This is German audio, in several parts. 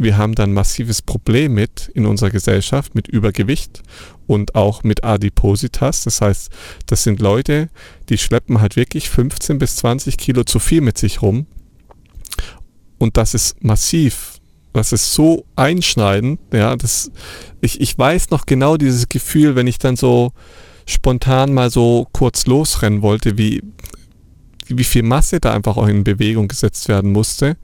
wir haben dann massives Problem mit in unserer Gesellschaft, mit Übergewicht und auch mit Adipositas. Das heißt, das sind Leute, die schleppen halt wirklich 15 bis 20 Kilo zu viel mit sich rum. Und das ist massiv. Das ist so einschneidend. Ja, das, ich, ich weiß noch genau dieses Gefühl, wenn ich dann so spontan mal so kurz losrennen wollte, wie, wie viel Masse da einfach auch in Bewegung gesetzt werden musste.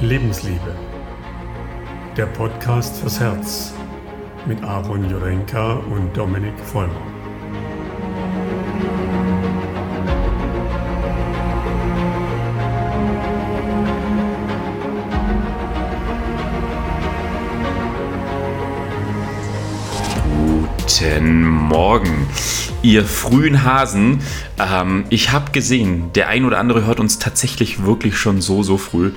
Lebensliebe. Der Podcast fürs Herz mit Aaron Jurenka und Dominik Vollmer. Guten Morgen, ihr frühen Hasen. Ähm, ich habe gesehen, der ein oder andere hört uns tatsächlich wirklich schon so, so früh.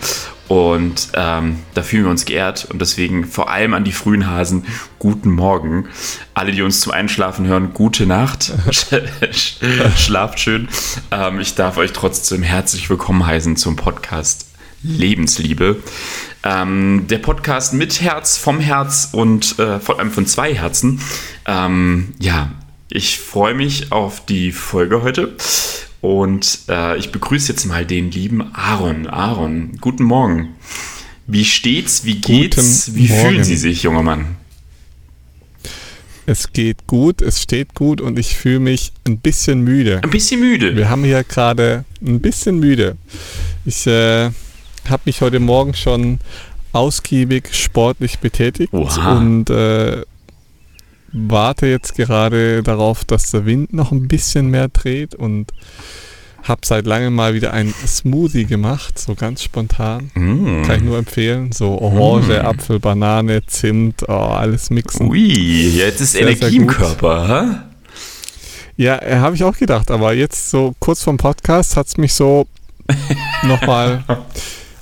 Und ähm, da fühlen wir uns geehrt. Und deswegen vor allem an die frühen Hasen, guten Morgen. Alle, die uns zum Einschlafen hören, gute Nacht. Schlaft schön. Ähm, ich darf euch trotzdem herzlich willkommen heißen zum Podcast Lebensliebe. Ähm, der Podcast mit Herz, vom Herz und äh, vor allem von zwei Herzen. Ähm, ja, ich freue mich auf die Folge heute und äh, ich begrüße jetzt mal den lieben Aaron. Aaron, guten Morgen. Wie steht's? Wie geht's? Guten Wie Morgen. fühlen Sie sich, junger Mann? Es geht gut, es steht gut und ich fühle mich ein bisschen müde. Ein bisschen müde? Wir haben hier gerade ein bisschen müde. Ich äh, habe mich heute Morgen schon ausgiebig sportlich betätigt Oha. und äh, warte jetzt gerade darauf, dass der Wind noch ein bisschen mehr dreht und habe seit langem mal wieder ein Smoothie gemacht, so ganz spontan. Mm. Kann ich nur empfehlen. So Orange, mm. Apfel, Banane, Zimt, oh, alles mixen. Ui, jetzt ist sehr, Energie sehr im Körper, hä? Ja, äh, habe ich auch gedacht, aber jetzt so kurz vorm Podcast hat es mich so nochmal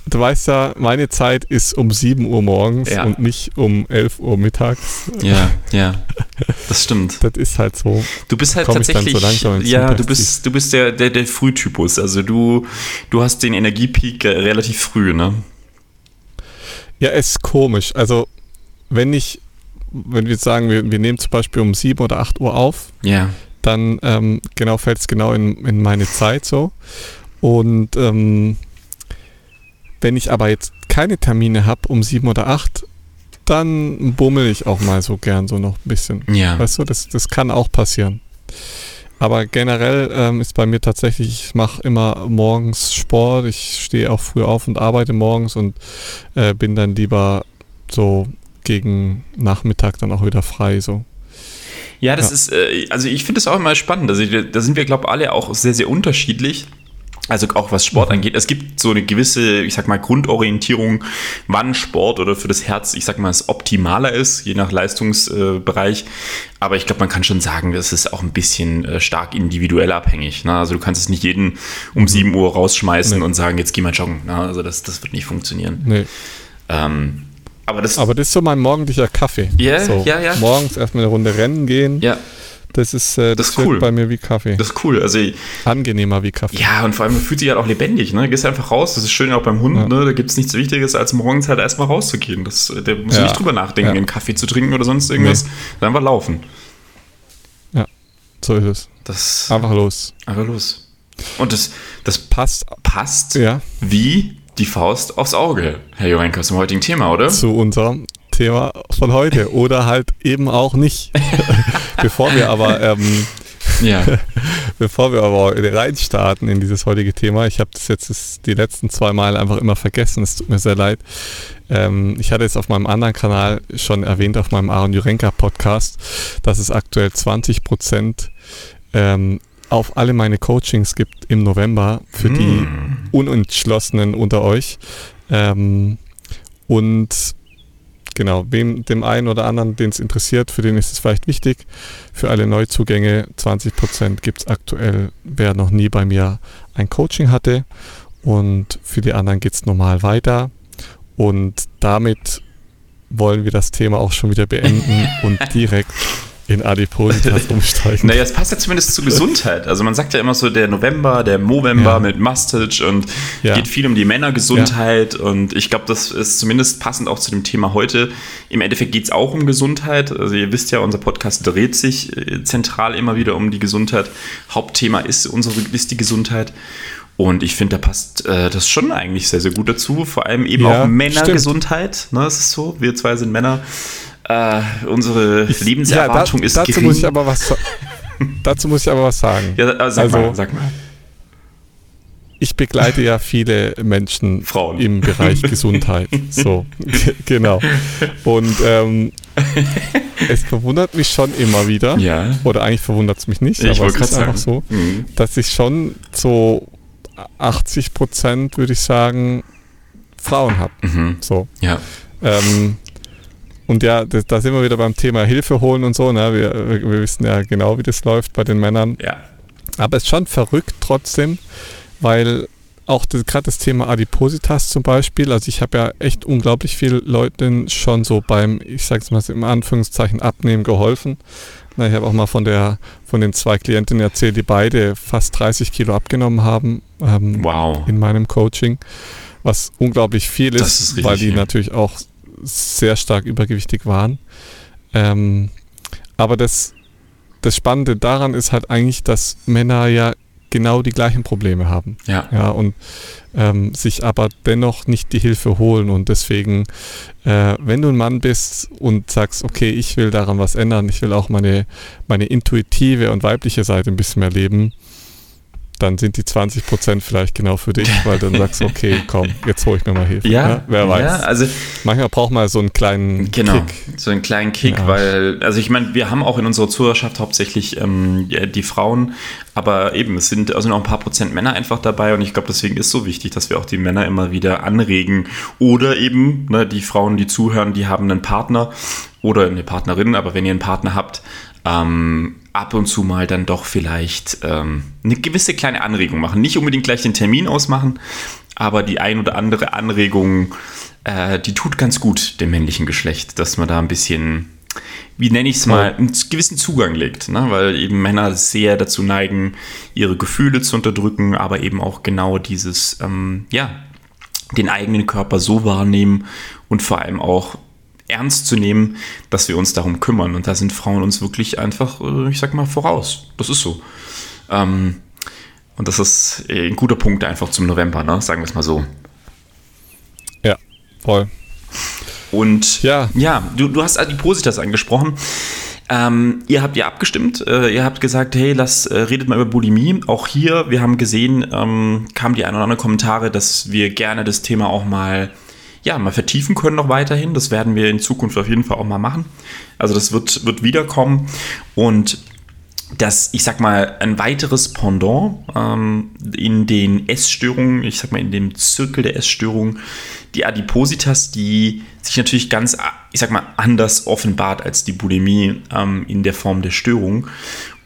Du weißt ja, meine Zeit ist um 7 Uhr morgens ja. und nicht um 11 Uhr mittags. Ja, ja. Das stimmt. Das ist halt so. Du bist halt tatsächlich. So ja, du bist, du bist der, der, der Frühtypus. Also du, du hast den Energiepeak relativ früh, ne? Ja, es ist komisch. Also, wenn ich, wenn wir sagen, wir, wir nehmen zum Beispiel um 7 oder 8 Uhr auf, ja. dann ähm, genau fällt es genau in, in meine Zeit so. Und ähm, wenn ich aber jetzt keine Termine habe um sieben oder acht, dann bummel ich auch mal so gern so noch ein bisschen. Ja. Weißt du, das, das kann auch passieren. Aber generell ähm, ist bei mir tatsächlich, ich mache immer morgens Sport, ich stehe auch früh auf und arbeite morgens und äh, bin dann lieber so gegen Nachmittag dann auch wieder frei so. Ja, das ja. ist, äh, also ich finde das auch immer spannend. Also da sind wir, glaube ich, alle auch sehr, sehr unterschiedlich. Also auch was Sport mhm. angeht. Es gibt so eine gewisse, ich sag mal, Grundorientierung, wann Sport oder für das Herz, ich sag mal, es optimaler ist, je nach Leistungsbereich. Aber ich glaube, man kann schon sagen, das ist auch ein bisschen äh, stark individuell abhängig. Ne? Also du kannst es nicht jeden um 7 mhm. Uhr rausschmeißen nee. und sagen, jetzt geh mal joggen. Ne? Also das, das wird nicht funktionieren. Nee. Ähm, aber, das, aber das ist so mein morgendlicher Kaffee. Yeah, so, ja, ja. Morgens erstmal eine Runde rennen gehen. Ja. Das ist, äh, das, das ist cool. bei mir wie Kaffee. Das ist cool. Also, Angenehmer wie Kaffee. Ja, und vor allem fühlt sich halt auch lebendig. Ne? Gehst einfach raus. Das ist schön auch beim Hund. Ja. Ne? Da gibt es nichts Wichtiges, als morgens halt erstmal rauszugehen. Das, äh, der muss ja. nicht drüber nachdenken, ja. einen Kaffee zu trinken oder sonst irgendwas. Nee. Einfach laufen. Ja, so ist es. Das, einfach los. Einfach los. Und das, das passt, passt ja. wie die Faust aufs Auge, Herr Jorenka, zum heutigen Thema, oder? Zu unserem Thema von heute oder halt eben auch nicht. bevor wir aber ähm, ja. bevor wir aber reinstarten in dieses heutige Thema, ich habe das jetzt die letzten zwei Mal einfach immer vergessen, es tut mir sehr leid. Ähm, ich hatte es auf meinem anderen Kanal schon erwähnt, auf meinem Aaron Jurenka Podcast, dass es aktuell 20 Prozent ähm, auf alle meine Coachings gibt im November für mm. die Unentschlossenen unter euch. Ähm, und genau, wem, dem einen oder anderen, den es interessiert, für den ist es vielleicht wichtig. Für alle Neuzugänge 20% gibt es aktuell, wer noch nie bei mir ein Coaching hatte. Und für die anderen geht es normal weiter. Und damit wollen wir das Thema auch schon wieder beenden und direkt in Adipositas umsteigen. Naja, es passt ja zumindest zur Gesundheit. Also man sagt ja immer so der November, der Movember ja. mit Mustache und ja. geht viel um die Männergesundheit ja. und ich glaube, das ist zumindest passend auch zu dem Thema heute. Im Endeffekt geht es auch um Gesundheit. Also ihr wisst ja, unser Podcast dreht sich äh, zentral immer wieder um die Gesundheit. Hauptthema ist unsere ist die Gesundheit. Und ich finde, da passt äh, das schon eigentlich sehr, sehr gut dazu. Vor allem eben auch Männergesundheit. Ne, das ist so. Wir zwei sind Männer. Äh, unsere Lebenserwartung ja, da, ist dazu gering. Muss ich aber was, dazu muss ich aber was sagen. Ja, äh, sag also, mal, sag mal. Ich begleite ja viele Menschen Frauen. im Bereich Gesundheit. So, genau. Und ähm, es verwundert mich schon immer wieder, ja. oder eigentlich verwundert es mich nicht, ich aber es ist sagen. einfach so, mhm. dass ich schon so 80 Prozent, würde ich sagen, Frauen habe. Mhm. So. Ja. Ähm, und ja, das, da sind wir wieder beim Thema Hilfe holen und so. Ne? Wir, wir, wissen ja genau, wie das läuft bei den Männern. Ja. Aber es ist schon verrückt trotzdem, weil auch gerade das Thema Adipositas zum Beispiel, also ich habe ja echt unglaublich viele Leuten schon so beim, ich sage es mal im Anführungszeichen, Abnehmen geholfen. Na, ich habe auch mal von der von den zwei Klientinnen erzählt, die beide fast 30 Kilo abgenommen haben ähm, wow. in meinem Coaching, was unglaublich viel ist, ist weil die viel. natürlich auch sehr stark übergewichtig waren. Ähm, aber das, das Spannende daran ist halt eigentlich, dass Männer ja genau die gleichen Probleme haben. Ja. Ja, und ähm, sich aber dennoch nicht die Hilfe holen. Und deswegen, äh, wenn du ein Mann bist und sagst, okay, ich will daran was ändern, ich will auch meine, meine intuitive und weibliche Seite ein bisschen mehr leben, dann sind die 20 Prozent vielleicht genau für dich, weil dann sagst du, okay, komm, jetzt hole ich mir mal Hilfe. Ja, ja wer weiß. Ja, also Manchmal braucht man so einen kleinen genau, Kick. so einen kleinen Kick, ja. weil, also ich meine, wir haben auch in unserer Zuhörerschaft hauptsächlich ähm, die Frauen, aber eben, es sind also noch ein paar Prozent Männer einfach dabei und ich glaube, deswegen ist es so wichtig, dass wir auch die Männer immer wieder anregen oder eben ne, die Frauen, die zuhören, die haben einen Partner oder eine Partnerin, aber wenn ihr einen Partner habt, ähm, ab und zu mal dann doch vielleicht ähm, eine gewisse kleine Anregung machen. Nicht unbedingt gleich den Termin ausmachen, aber die ein oder andere Anregung, äh, die tut ganz gut dem männlichen Geschlecht, dass man da ein bisschen, wie nenne ich es mal, einen gewissen Zugang legt. Ne? Weil eben Männer sehr dazu neigen, ihre Gefühle zu unterdrücken, aber eben auch genau dieses, ähm, ja, den eigenen Körper so wahrnehmen und vor allem auch ernst zu nehmen, dass wir uns darum kümmern. Und da sind Frauen uns wirklich einfach, äh, ich sag mal, voraus. Das ist so. Ähm, und das ist äh, ein guter Punkt einfach zum November, ne? sagen wir es mal so. Ja, voll. Und ja, ja du, du hast Adipositas angesprochen. Ähm, ihr habt ja abgestimmt. Äh, ihr habt gesagt, hey, lass, äh, redet mal über Bulimie. Auch hier, wir haben gesehen, ähm, kamen die ein oder anderen Kommentare, dass wir gerne das Thema auch mal ja, mal vertiefen können noch weiterhin. Das werden wir in Zukunft auf jeden Fall auch mal machen. Also das wird, wird wiederkommen. Und das, ich sag mal, ein weiteres Pendant ähm, in den Essstörungen, ich sag mal, in dem Zirkel der Essstörungen, die Adipositas, die sich natürlich ganz, ich sag mal, anders offenbart als die Bulimie ähm, in der Form der Störung.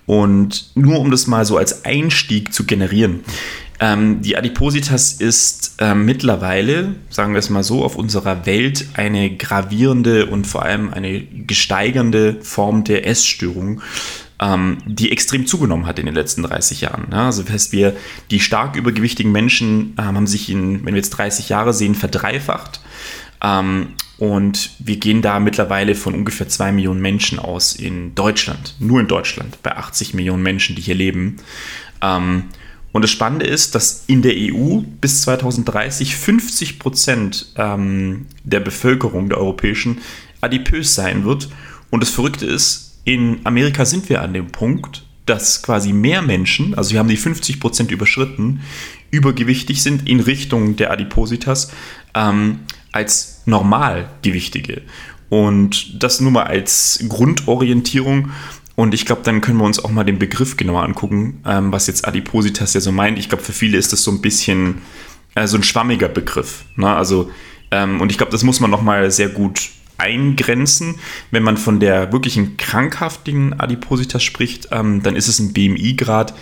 Und nur um das mal so als Einstieg zu generieren. Ähm, die Adipositas ist äh, mittlerweile, sagen wir es mal so, auf unserer Welt eine gravierende und vor allem eine gesteigernde Form der Essstörung, ähm, die extrem zugenommen hat in den letzten 30 Jahren. Ja, also das heißt, wir, die stark übergewichtigen Menschen ähm, haben sich in, wenn wir jetzt 30 Jahre sehen, verdreifacht. Ähm, und wir gehen da mittlerweile von ungefähr 2 Millionen Menschen aus in Deutschland, nur in Deutschland, bei 80 Millionen Menschen, die hier leben. Und das Spannende ist, dass in der EU bis 2030 50 Prozent ähm, der Bevölkerung der europäischen adipös sein wird. Und das Verrückte ist, in Amerika sind wir an dem Punkt, dass quasi mehr Menschen, also wir haben die 50 Prozent überschritten, übergewichtig sind in Richtung der Adipositas ähm, als normalgewichtige. Und das nur mal als Grundorientierung. Und ich glaube, dann können wir uns auch mal den Begriff genauer angucken, ähm, was jetzt Adipositas ja so meint. Ich glaube, für viele ist das so ein bisschen äh, so ein schwammiger Begriff. Ne? Also, ähm, und ich glaube, das muss man nochmal sehr gut eingrenzen. Wenn man von der wirklichen krankhaftigen Adipositas spricht, ähm, dann ist es ein BMI-Grad,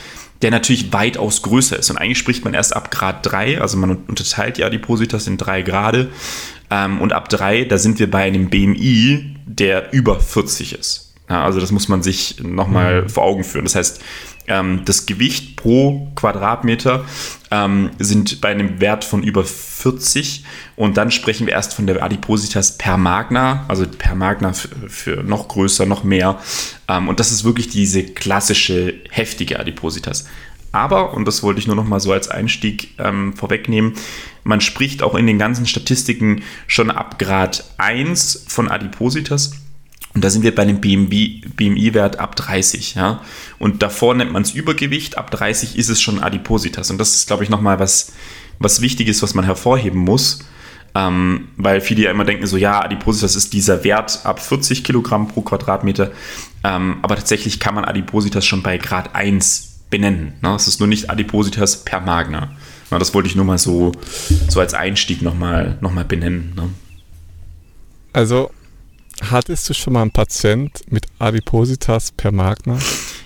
der natürlich weitaus größer ist. Und eigentlich spricht man erst ab Grad 3, also man unterteilt die Adipositas in drei Grade. Ähm, und ab 3, da sind wir bei einem BMI, der über 40 ist. Ja, also das muss man sich nochmal mhm. vor Augen führen. Das heißt, ähm, das Gewicht pro Quadratmeter ähm, sind bei einem Wert von über 40 und dann sprechen wir erst von der Adipositas per Magna, also per Magna für, noch größer, noch mehr. Ähm, und das ist wirklich diese klassische heftige Adipositas. Aber, und das wollte ich nur noch mal so als Einstieg ähm, vorwegnehmen, man spricht auch in den ganzen Statistiken schon ab Grad 1 von Adipositas. Und da sind wir bei dem BMI-Wert ab 30. Ja? Und davor nennt man es Übergewicht, ab 30 ist es schon Adipositas. Und das ist, glaube ich, nochmal was, was Wichtiges, was man hervorheben muss. Ähm, weil viele ja immer denken, so ja, Adipositas ist dieser Wert ab 40 Kilogramm pro Quadratmeter. Ähm, aber tatsächlich kann man Adipositas schon bei Grad 1 benennen. Ne? Es ist nur nicht Adipositas per Magna. Na, das wollte ich nur mal so, so als Einstieg nochmal noch mal benennen. Ne? Also, hattest du schon mal einen Patient mit Adipositas per Magna?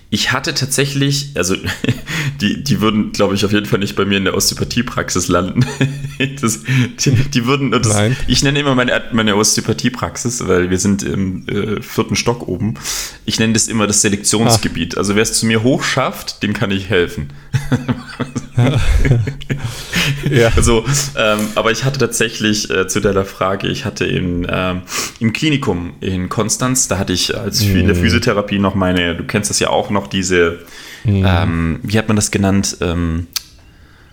Ich hatte tatsächlich, also die, die würden, glaube ich, auf jeden Fall nicht bei mir in der Osteopathiepraxis landen. Das, die, die, würden, das, Nein. ich nenne immer meine, meine Osteopathiepraxis, weil wir sind im äh, vierten Stock oben. Ich nenne das immer das Selektionsgebiet. Ach. Also wer es zu mir hoch schafft, dem kann ich helfen. ja. Also, ähm, aber ich hatte tatsächlich äh, zu deiner Frage, ich hatte in, ähm, im Klinikum in Konstanz, da hatte ich als mhm. in der Physiotherapie noch meine, du kennst das ja auch noch, diese, mhm. ähm, wie hat man das genannt? Ähm,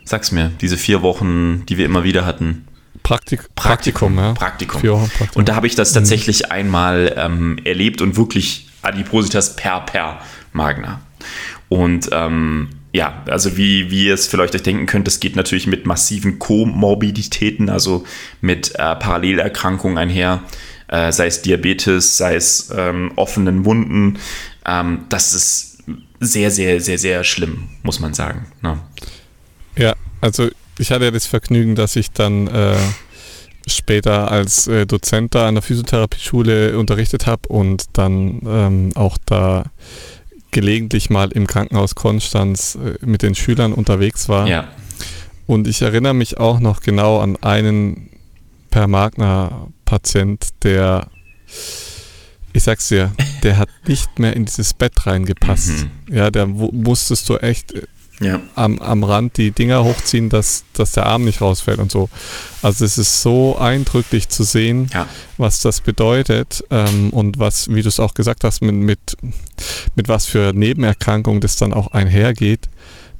sag's mir, diese vier Wochen, die wir immer wieder hatten. Praktik Praktikum, Praktikum, ja. Praktikum. Praktikum. Und da habe ich das mhm. tatsächlich mhm. einmal ähm, erlebt und wirklich Adipositas per per Magna. Und ähm, ja, also wie, wie ihr es vielleicht euch denken könnt, das geht natürlich mit massiven Komorbiditäten, also mit äh, Parallelerkrankungen einher, äh, sei es Diabetes, sei es ähm, offenen Wunden. Ähm, das ist sehr, sehr, sehr, sehr schlimm, muss man sagen. Ne? Ja, also ich hatte ja das Vergnügen, dass ich dann äh, später als äh, Dozent da an der Physiotherapieschule unterrichtet habe und dann ähm, auch da gelegentlich mal im Krankenhaus Konstanz äh, mit den Schülern unterwegs war. Ja. Und ich erinnere mich auch noch genau an einen Per Magna-Patient, der, ich sag's dir, der hat nicht mehr in dieses Bett reingepasst. Mhm. Ja, der musstest du echt äh, ja. am, am Rand die Dinger hochziehen, dass, dass der Arm nicht rausfällt und so. Also es ist so eindrücklich zu sehen, ja. was das bedeutet ähm, und was, wie du es auch gesagt hast, mit, mit, mit was für Nebenerkrankungen das dann auch einhergeht,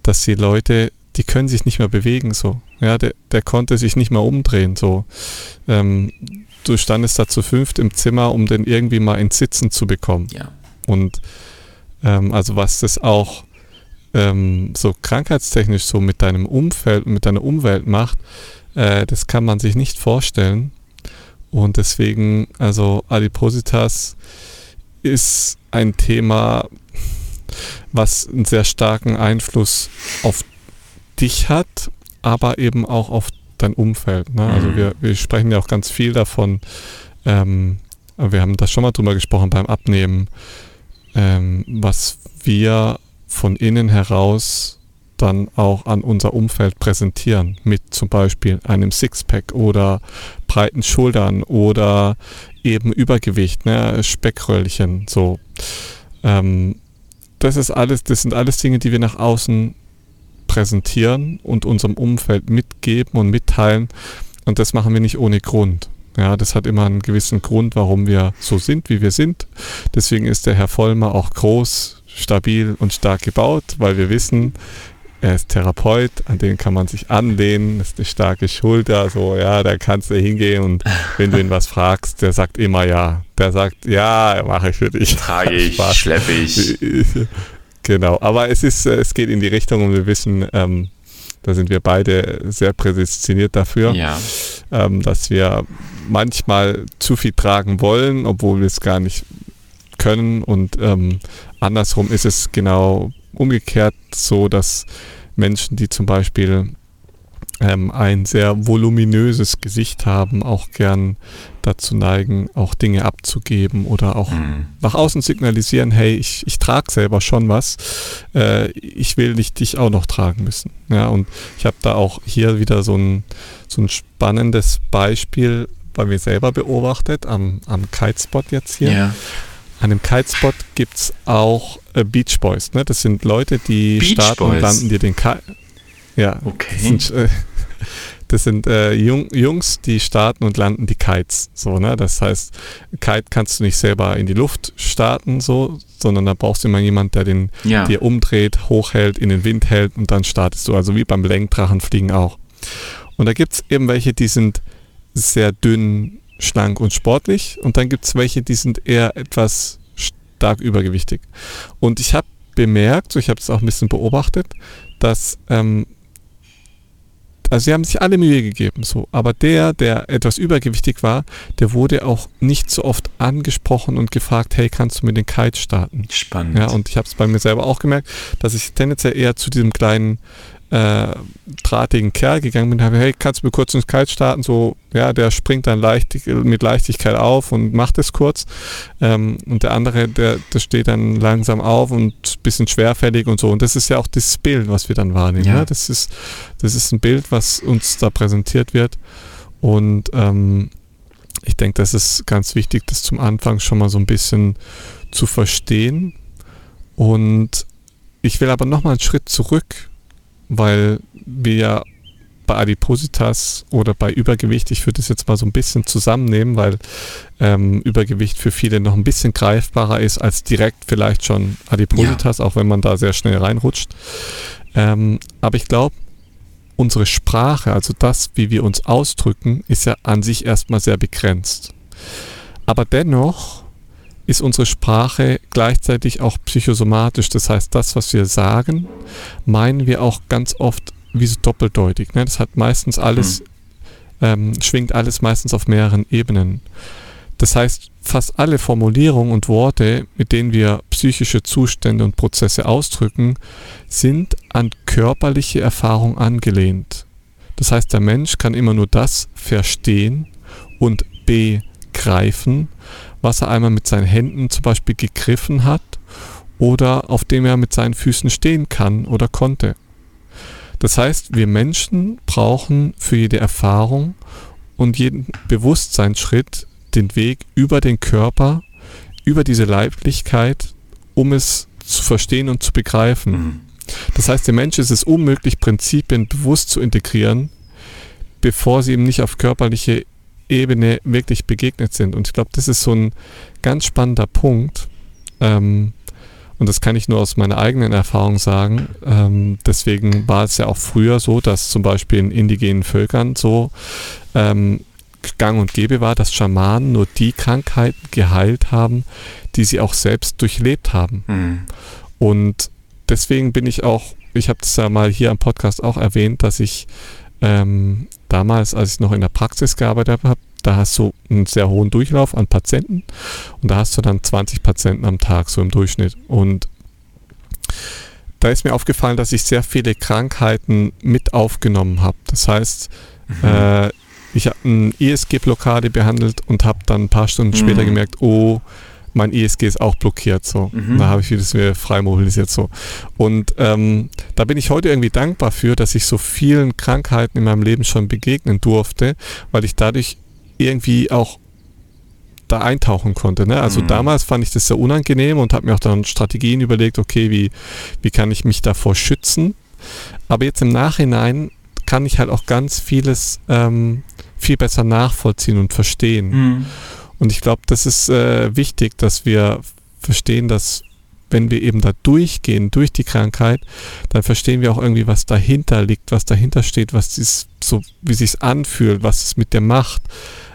dass die Leute, die können sich nicht mehr bewegen so. Ja, der, der konnte sich nicht mehr umdrehen so. Ähm, du standest da zu fünft im Zimmer, um den irgendwie mal ins Sitzen zu bekommen. Ja. Und ähm, also was das auch ähm, so krankheitstechnisch so mit deinem Umfeld, mit deiner Umwelt macht, äh, das kann man sich nicht vorstellen. Und deswegen, also Adipositas ist ein Thema, was einen sehr starken Einfluss auf dich hat, aber eben auch auf dein Umfeld. Ne? Also mhm. wir, wir sprechen ja auch ganz viel davon, ähm, wir haben da schon mal drüber gesprochen beim Abnehmen, ähm, was wir von innen heraus dann auch an unser Umfeld präsentieren, mit zum Beispiel einem Sixpack oder breiten Schultern oder eben Übergewicht, ne, Speckröllchen, so. Ähm, das ist alles, das sind alles Dinge, die wir nach außen präsentieren und unserem Umfeld mitgeben und mitteilen. Und das machen wir nicht ohne Grund. Ja, das hat immer einen gewissen Grund, warum wir so sind, wie wir sind. Deswegen ist der Herr Vollmer auch groß, stabil und stark gebaut, weil wir wissen, er ist Therapeut, an den kann man sich anlehnen, ist eine starke Schulter, so, ja, da kannst du hingehen und wenn du ihn was fragst, der sagt immer ja. Der sagt, ja, mache ich für dich. Trage ich, schleppe ich. Genau, aber es ist, es geht in die Richtung und wir wissen, ähm, da sind wir beide sehr prädestiniert dafür, ja. ähm, dass wir manchmal zu viel tragen wollen, obwohl wir es gar nicht können und ähm, andersrum ist es genau umgekehrt so, dass Menschen, die zum Beispiel ähm, ein sehr voluminöses Gesicht haben, auch gern dazu neigen, auch Dinge abzugeben oder auch mhm. nach außen signalisieren, hey, ich, ich trage selber schon was, äh, ich will nicht dich auch noch tragen müssen. Ja, und ich habe da auch hier wieder so ein, so ein spannendes Beispiel bei mir selber beobachtet, am, am Kitespot jetzt hier. Ja an dem Kitespot gibt es auch äh, Beach Boys. Ne? Das sind Leute, die Beach starten Boys? und landen dir den Kite. Ja, Okay. sind, äh, das sind äh, Jung, Jungs, die starten und landen die Kites. So, ne? Das heißt, Kite kannst du nicht selber in die Luft starten, so, sondern da brauchst du immer jemand, der den Ja. dir umdreht, hochhält, in den Wind hält und dann startest du. Also wie beim Lenkdrachenfliegen auch. Und da gibt es eben welche, die sind sehr dünn, schlank und sportlich. Und dann gibt es welche, die sind eher etwas stark übergewichtig. Und ich habe bemerkt, so ich habe es auch ein bisschen beobachtet, dass ähm, also sie haben sich alle Mühe gegeben, so. Aber der, der etwas übergewichtig war, der wurde auch nicht so oft angesprochen und gefragt, hey, kannst du mit den Kite starten? Spannend. Ja, und ich habe es bei mir selber auch gemerkt, dass ich tendenziell eher zu diesem kleinen äh, drahtigen Kerl gegangen bin, habe, hey, kannst du mir kurz ins Kite starten? So, ja, der springt dann leicht, mit Leichtigkeit auf und macht es kurz. Ähm, und der andere, der, der steht dann langsam auf und ein bisschen schwerfällig und so. Und das ist ja auch das Bild, was wir dann wahrnehmen. Ja. Ne? Das, ist, das ist ein Bild, was uns da präsentiert wird. Und ähm, ich denke, das ist ganz wichtig, das zum Anfang schon mal so ein bisschen zu verstehen. Und ich will aber nochmal einen Schritt zurück, weil wir ja bei Adipositas oder bei Übergewicht, ich würde es jetzt mal so ein bisschen zusammennehmen, weil ähm, Übergewicht für viele noch ein bisschen greifbarer ist als direkt vielleicht schon Adipositas, auch wenn man da sehr schnell reinrutscht. Ähm, aber ich glaube, unsere Sprache, also das, wie wir uns ausdrücken, ist ja an sich erstmal sehr begrenzt. Aber dennoch ist unsere Sprache gleichzeitig auch psychosomatisch. Das heißt, das, was wir sagen, meinen wir auch ganz oft wie so doppeldeutig. Ne? Das hat meistens alles, ähm, schwingt alles meistens auf mehreren Ebenen. Das heißt, fast alle Formulierungen und Worte, mit denen wir psychische Zustände und Prozesse ausdrücken, sind an körperliche Erfahrung angelehnt. Das heißt, der Mensch kann immer nur das verstehen und begreifen, was er einmal mit seinen Händen zum Beispiel gegriffen hat oder auf dem er mit seinen Füßen stehen kann oder konnte. Das heißt, wir Menschen brauchen für jede Erfahrung und jeden Bewusstseinsschritt den Weg über den Körper, über diese Leiblichkeit, um es zu verstehen und zu begreifen. Mhm. Das heißt, dem Menschen ist es unmöglich, Prinzipien bewusst zu integrieren, bevor sie ihm nicht auf körperliche Ebene wirklich begegnet sind. Und ich glaube, das ist so ein ganz spannender Punkt. Ähm, und das kann ich nur aus meiner eigenen Erfahrung sagen. Ähm, deswegen war es ja auch früher so, dass zum Beispiel in indigenen Völkern so ähm, gang und gäbe war, dass Schamanen nur die Krankheiten geheilt haben, die sie auch selbst durchlebt haben. Mhm. Und deswegen bin ich auch, ich habe es ja mal hier am Podcast auch erwähnt, dass ich ähm, damals, als ich noch in der Praxis gearbeitet habe, da hast du einen sehr hohen Durchlauf an Patienten und da hast du dann 20 Patienten am Tag so im Durchschnitt. Und da ist mir aufgefallen, dass ich sehr viele Krankheiten mit aufgenommen habe. Das heißt, äh, ich habe eine ISG-Blockade behandelt und habe dann ein paar Stunden später Mhm. gemerkt, oh, mein ISG ist auch blockiert so. Mhm. Da habe ich vieles mir frei mobilisiert so. Und ähm, da bin ich heute irgendwie dankbar für, dass ich so vielen Krankheiten in meinem Leben schon begegnen durfte, weil ich dadurch irgendwie auch da eintauchen konnte. Ne? Also Mhm. damals fand ich das sehr unangenehm und habe mir auch dann Strategien überlegt, okay, wie, wie kann ich mich davor schützen? Aber jetzt im Nachhinein kann ich halt auch ganz vieles ähm, viel besser nachvollziehen und verstehen. Mhm. Und ich glaube, das ist äh, wichtig, dass wir verstehen, dass wenn wir eben da durchgehen, durch die Krankheit, dann verstehen wir auch irgendwie, was dahinter liegt, was dahinter steht, was dies so, wie sich's anfühlt, was es mit dir macht,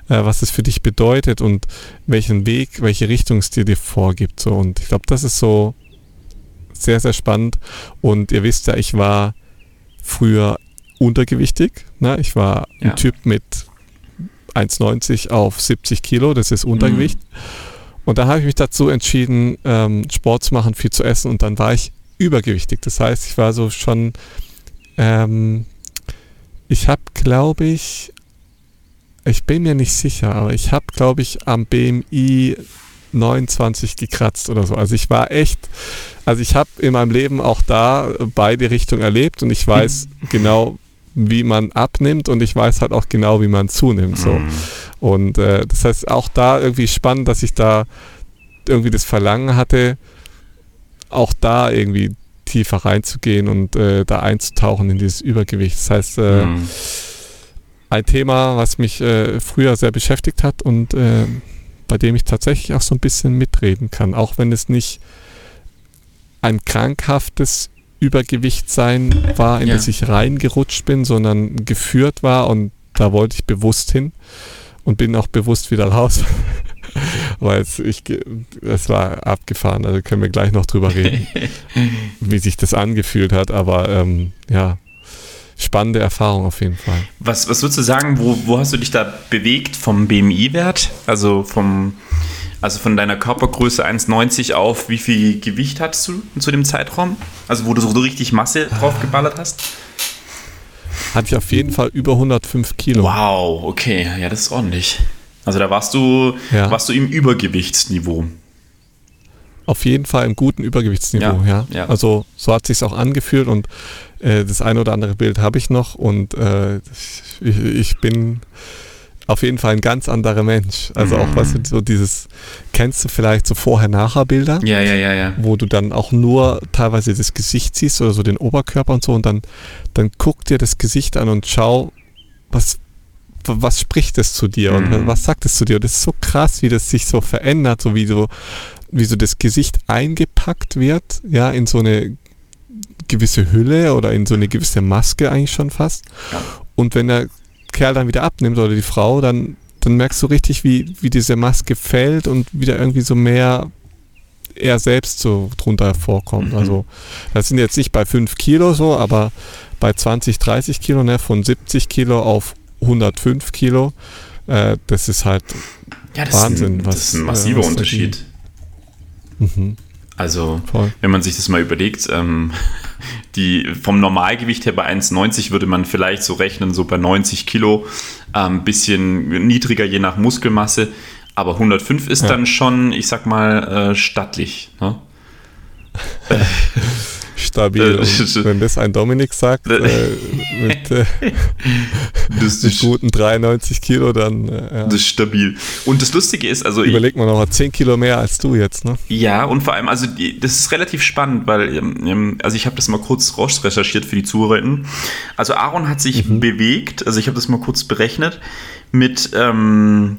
äh, was es für dich bedeutet und welchen Weg, welche Richtung es dir, dir vorgibt. So. Und ich glaube, das ist so sehr, sehr spannend. Und ihr wisst ja, ich war früher untergewichtig. Ne? Ich war Ja. ein Typ mit 1,90 auf 70 Kilo, das ist Untergewicht. Und da habe ich mich dazu entschieden, ähm, Sport zu machen, viel zu essen und dann war ich übergewichtig. Das heißt, ich war so schon, ähm, ich habe, glaube ich, ich bin mir nicht sicher, aber ich habe, glaube ich, am BMI 29 gekratzt oder so. Also ich war echt, also ich habe in meinem Leben auch da beide Richtungen erlebt und ich weiß genau, wie man abnimmt und ich weiß halt auch genau, wie man zunimmt. So. Mhm. Und äh, das heißt auch da irgendwie spannend, dass ich da irgendwie das Verlangen hatte, auch da irgendwie tiefer reinzugehen und äh, da einzutauchen in dieses Übergewicht. Das heißt, äh, mhm. ein Thema, was mich äh, früher sehr beschäftigt hat und äh, bei dem ich tatsächlich auch so ein bisschen mitreden kann, auch wenn es nicht ein krankhaftes Übergewicht sein war, in ja. das ich reingerutscht bin, sondern geführt war und da wollte ich bewusst hin und bin auch bewusst wieder raus. Weil es, ich, es war abgefahren, also können wir gleich noch drüber reden, wie sich das angefühlt hat, aber ähm, ja, spannende Erfahrung auf jeden Fall. Was, was würdest du sagen, wo, wo hast du dich da bewegt vom BMI-Wert? Also vom also von deiner Körpergröße 1,90 auf wie viel Gewicht hattest du zu dem Zeitraum? Also wo du so richtig Masse drauf geballert hast? Hatte ich auf jeden Fall über 105 Kilo. Wow, okay, ja, das ist ordentlich. Also da warst du, ja. warst du im Übergewichtsniveau. Auf jeden Fall im guten Übergewichtsniveau, ja. ja. ja. Also so hat sich auch angefühlt und äh, das eine oder andere Bild habe ich noch und äh, ich, ich bin auf jeden Fall ein ganz anderer Mensch. Also auch, was mhm. so dieses, kennst du vielleicht so Vorher-Nachher-Bilder? Ja, ja, ja, ja. Wo du dann auch nur teilweise das Gesicht siehst oder so den Oberkörper und so und dann, dann guck dir das Gesicht an und schau, was, was spricht es zu dir und mhm. was sagt es zu dir? Und das ist so krass, wie das sich so verändert, so wie so, wie so das Gesicht eingepackt wird, ja, in so eine gewisse Hülle oder in so eine gewisse Maske eigentlich schon fast. Und wenn er Kerl dann wieder abnimmt oder die Frau, dann, dann merkst du richtig, wie, wie diese Maske fällt und wieder irgendwie so mehr er selbst so drunter hervorkommt. Mhm. Also das sind jetzt nicht bei 5 Kilo so, aber bei 20, 30 Kilo, ne, von 70 Kilo auf 105 Kilo, äh, das ist halt ja, das Wahnsinn. Ist ein, was, das ist ein massiver äh, Unterschied. Mhm. Also, Voll. wenn man sich das mal überlegt, ähm, die vom Normalgewicht her bei 1,90 würde man vielleicht so rechnen, so bei 90 Kilo, ein ähm, bisschen niedriger je nach Muskelmasse. Aber 105 ist ja. dann schon, ich sag mal, äh, stattlich. Ne? stabil. Und wenn das ein Dominik sagt, äh, mit, äh, mit guten 93 Kilo, dann. Äh, ja. Das ist stabil. Und das Lustige ist, also. Überleg mal nochmal 10 Kilo mehr als du jetzt, ne? Ja, und vor allem, also das ist relativ spannend, weil, ähm, ähm, also ich habe das mal kurz recherchiert für die Zuhörerinnen. Also Aaron hat sich mhm. bewegt, also ich habe das mal kurz berechnet, mit. Ähm,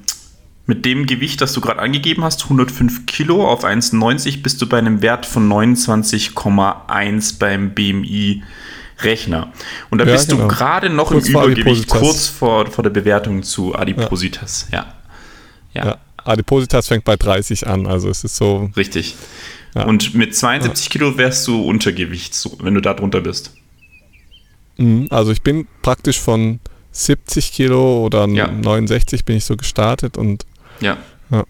mit dem Gewicht, das du gerade angegeben hast, 105 Kilo auf 1,90, bist du bei einem Wert von 29,1 beim BMI. Rechner. Und da ja, bist genau. du gerade noch kurz im Übergewicht, kurz vor, vor der Bewertung zu Adipositas. Ja. Ja. ja. Adipositas fängt bei 30 an, also es ist so. Richtig. Ja. Und mit 72 Kilo wärst du Untergewicht, wenn du da drunter bist. Mhm, also ich bin praktisch von 70 Kilo oder 69 bin ich so gestartet und ja. Ja,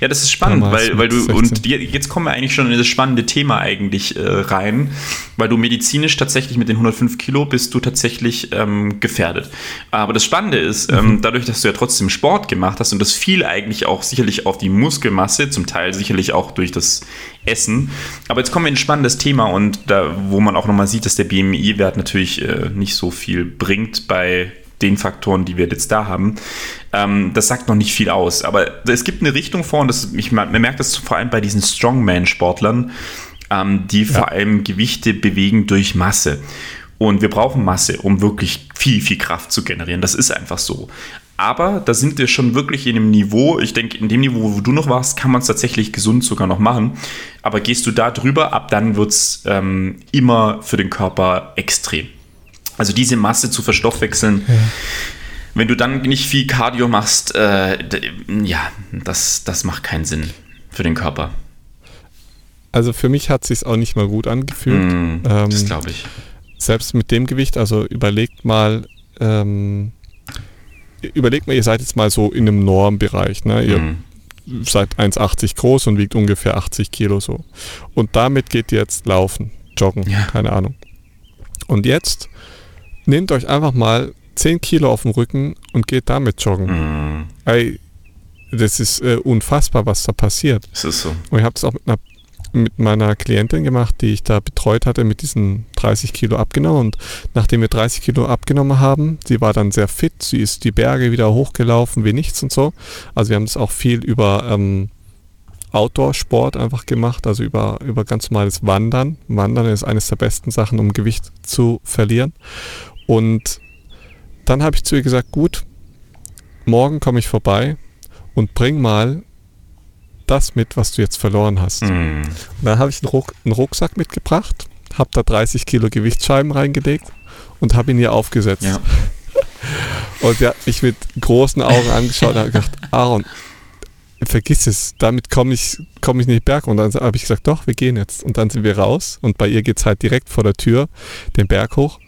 ja das ist spannend, weil, weil du, 16. und jetzt kommen wir eigentlich schon in das spannende Thema eigentlich äh, rein, weil du medizinisch tatsächlich mit den 105 Kilo bist du tatsächlich ähm, gefährdet. Aber das Spannende ist, mhm. ähm, dadurch, dass du ja trotzdem Sport gemacht hast und das fiel eigentlich auch sicherlich auf die Muskelmasse, zum Teil sicherlich auch durch das Essen. Aber jetzt kommen wir in ein spannendes Thema und da, wo man auch nochmal sieht, dass der BMI-Wert natürlich äh, nicht so viel bringt bei den Faktoren, die wir jetzt da haben. Ähm, das sagt noch nicht viel aus. Aber es gibt eine Richtung vor und das, ich, man merkt das vor allem bei diesen Strongman-Sportlern, ähm, die ja. vor allem Gewichte bewegen durch Masse. Und wir brauchen Masse, um wirklich viel, viel Kraft zu generieren. Das ist einfach so. Aber da sind wir schon wirklich in dem Niveau, ich denke, in dem Niveau, wo du noch warst, kann man es tatsächlich gesund sogar noch machen. Aber gehst du da drüber, ab dann wird es ähm, immer für den Körper extrem. Also diese Masse zu verstoffwechseln. Ja. Wenn du dann nicht viel Cardio machst, äh, ja, das, das macht keinen Sinn für den Körper. Also für mich hat es sich auch nicht mal gut angefühlt. Mm, ähm, das glaube ich. Selbst mit dem Gewicht, also überlegt mal, ähm, überlegt mal, ihr seid jetzt mal so in einem Normbereich. Ne? Ihr mm. seid 1,80 groß und wiegt ungefähr 80 Kilo so. Und damit geht ihr jetzt laufen, joggen, ja. keine Ahnung. Und jetzt nehmt euch einfach mal 10 Kilo auf dem Rücken und geht damit joggen. Mm. Ey, das ist äh, unfassbar, was da passiert. Ist so. Und ich habe es auch mit, einer, mit meiner Klientin gemacht, die ich da betreut hatte, mit diesen 30 Kilo abgenommen. Und nachdem wir 30 Kilo abgenommen haben, sie war dann sehr fit, sie ist die Berge wieder hochgelaufen wie nichts und so. Also wir haben das auch viel über ähm, Outdoor-Sport einfach gemacht, also über, über ganz normales Wandern. Wandern ist eines der besten Sachen, um Gewicht zu verlieren. Und dann habe ich zu ihr gesagt, gut, morgen komme ich vorbei und bring mal das mit, was du jetzt verloren hast. Mm. Und dann habe ich einen, Ruck, einen Rucksack mitgebracht, habe da 30 Kilo Gewichtsscheiben reingelegt und habe ihn ihr aufgesetzt. Ja. Und sie hat mich mit großen Augen angeschaut und hat gedacht, Aaron, vergiss es, damit komme ich, komm ich nicht berg. Und dann habe ich gesagt, doch, wir gehen jetzt. Und dann sind wir raus und bei ihr geht es halt direkt vor der Tür den Berg hoch.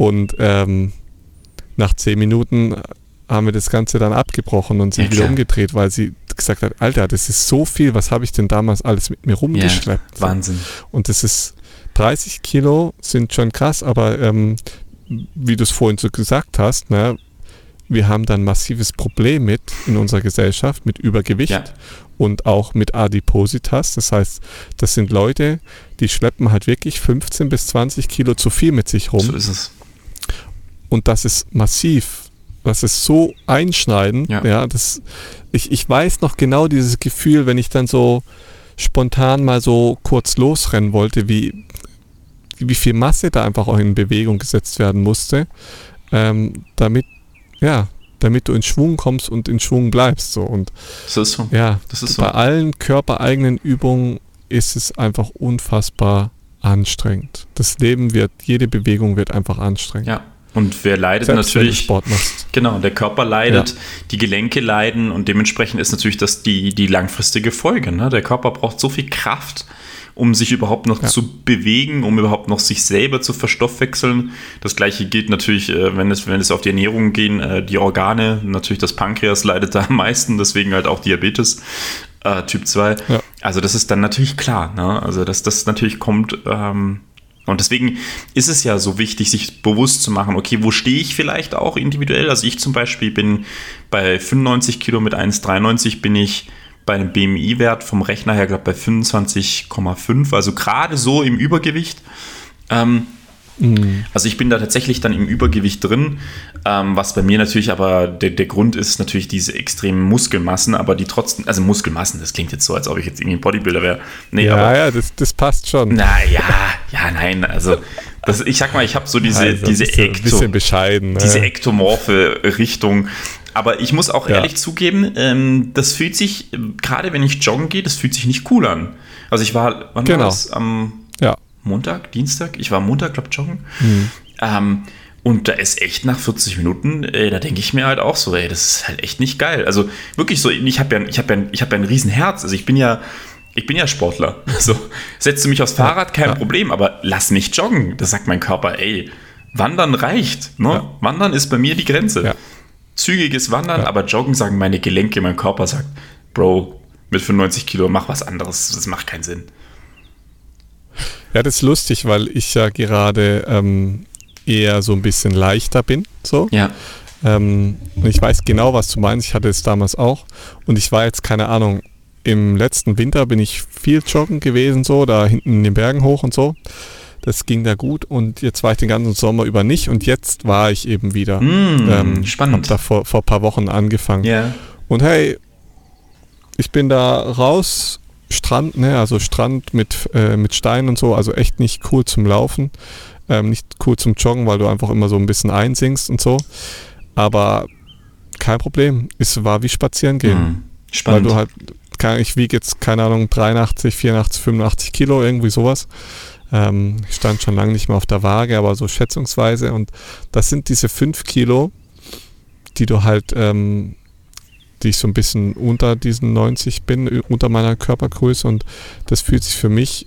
Und ähm, nach zehn Minuten haben wir das Ganze dann abgebrochen und sind Ja, wieder klar. umgedreht, weil sie gesagt hat, Alter, das ist so viel, was habe ich denn damals alles mit mir Ja, rumgeschleppt? So. Wahnsinn. Und das ist 30 Kilo sind schon krass, aber ähm, wie du es vorhin so gesagt hast, ne, wir haben da ein massives Problem mit in unserer Gesellschaft, mit Übergewicht Ja. und auch mit Adipositas. Das heißt, das sind Leute, die schleppen halt wirklich 15 bis 20 Kilo zu viel mit sich rum. So ist es. Und das ist massiv. Das ist so einschneidend. Ja. Ja. das, ich, ich weiß noch genau dieses Gefühl, wenn ich dann so spontan mal so kurz losrennen wollte, wie, wie viel Masse da einfach auch in Bewegung gesetzt werden musste, ähm, damit, ja, damit du in Schwung kommst und in Schwung bleibst. So. Und Das ist so. ja, Das ist so. bei allen körpereigenen Übungen ist es einfach unfassbar anstrengend. Das Leben wird, jede Bewegung wird einfach anstrengend. Ja. Und wer leidet Selbst natürlich. Sport machst. Genau, der Körper leidet, Ja. die Gelenke leiden und dementsprechend ist natürlich das die, die langfristige Folge. Ne? Der Körper braucht so viel Kraft, um sich überhaupt noch Ja. zu bewegen, um überhaupt noch sich selber zu verstoffwechseln. Das gleiche gilt natürlich, äh, wenn es, wenn es auf die Ernährung gehen, äh, die Organe, natürlich das Pankreas leidet da am meisten, deswegen halt auch Diabetes. Äh, typ 2. Ja. Also das ist dann natürlich klar. Ne? Also dass das natürlich kommt, ähm, und deswegen ist es ja so wichtig, sich bewusst zu machen, okay, wo stehe ich vielleicht auch individuell? Also ich zum Beispiel bin bei 95 Kilo mit 1,93 bin ich bei einem BMI-Wert vom Rechner her, glaube bei 25,5, also gerade so im Übergewicht. Ähm, Mhm. also ich bin da tatsächlich dann im Übergewicht drin, ähm, was bei mir natürlich aber der, der Grund ist natürlich diese extremen Muskelmassen, aber die trotzdem, also Muskelmassen, das klingt jetzt so, als ob ich jetzt irgendwie ein Bodybuilder wäre. Nee, Ja, aber ja, das, das passt schon. na ja, ja, nein, also das, ich sag mal, ich habe so diese, Also, diese, Ekto, bisschen bescheiden. diese ne? ektomorphe Richtung. Aber ich muss auch Ja. ehrlich zugeben, ähm, das fühlt sich, ähm, gerade wenn ich joggen gehe, das fühlt sich nicht cool an. Also ich war, wann Genau. war das? Am Ja. Montag, Dienstag? Ich war Montag, glaube joggen. Mhm. Ähm, und da ist echt nach 40 Minuten, äh, da denke ich mir halt auch so, ey, das ist halt echt nicht geil. Also wirklich so, ich habe ja, ich hab ja, ich ja ein Riesenherz. Also ich bin ja, ich bin ja Sportler. So, setzt du mich aufs Fahrrad, kein ja. Problem, aber lass mich joggen. Das sagt mein Körper, ey, Wandern reicht. Ne? Ja. Wandern ist bei mir die Grenze. Ja. Zügiges Wandern, aber Joggen sagen meine Gelenke, mein Körper sagt, Bro, mit 95 Kilo mach was anderes, das macht keinen Sinn. Ja, das ist lustig, weil ich ja gerade ähm, eher so ein bisschen leichter bin. So. Ja, Ähm, und ich weiß genau, was du meinst. Ich hatte es damals auch. Und ich war jetzt, keine Ahnung, im letzten Winter bin ich viel joggen gewesen, so, da hinten in den Bergen hoch und so. Das ging da gut. Und jetzt war ich den ganzen Sommer über nicht. Und jetzt war ich eben wieder. Mm, spannend. Hab da vor, vor ein paar Wochen angefangen. ja, Und hey, ich bin da raus, Strand, ne, also Strand mit, äh, mit Steinen und so, also echt nicht cool zum Laufen, ähm, nicht cool zum Joggen, weil du einfach immer so ein bisschen einsinkst und so. Aber kein Problem, es war wie spazieren gehen, Hm, weil spannend. du halt, keine, ich wiege jetzt, keine Ahnung, 83, 84, 85 Kilo, irgendwie sowas. Ähm, ich stand schon lange nicht mehr auf der Waage, aber so schätzungsweise. Und das sind diese 5 Kilo, die du halt, ähm, die ich so ein bisschen unter diesen 90 bin, unter meiner Körpergröße. Und das fühlt sich für mich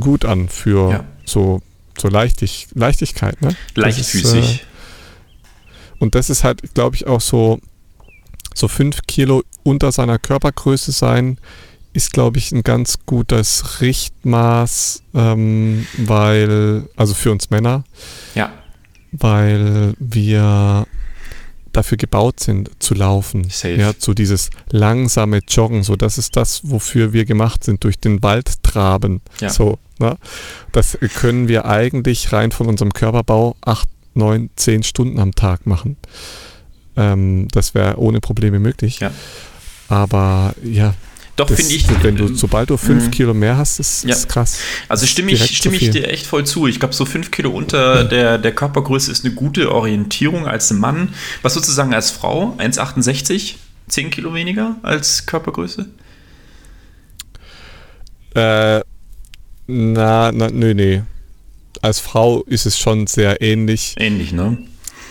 gut an für Ja. so, so Leichtig, Leichtigkeit. Ne? Leichtfüßig. äh, und das ist halt, glaube ich, auch so, so 5 Kilo unter seiner Körpergröße sein, ist, glaube ich, ein ganz gutes Richtmaß, ähm, weil, also für uns Männer, ja, weil wir dafür gebaut sind, zu laufen. Safe. Ja, so dieses langsame Joggen, so das ist das, wofür wir gemacht sind, durch den Wald traben. Ja. So, ne? Das können wir eigentlich rein von unserem Körperbau acht, neun, zehn Stunden am Tag machen. Ähm, das wäre ohne Probleme möglich. Ja. Aber ja, Doch, finde ich. Wenn du, ähm, sobald du fünf mhm. Kilo mehr hast, ist, Ja. ist krass. Also stimme ich, stimme ich viel. dir echt voll zu. Ich glaube, so 5 Kilo unter der, der Körpergröße ist eine gute Orientierung als Mann. Was sozusagen als Frau? 1,68? 10 Kilo weniger als Körpergröße? Äh, na, na, nö, nee. Als Frau ist es schon sehr ähnlich. Ähnlich, ne?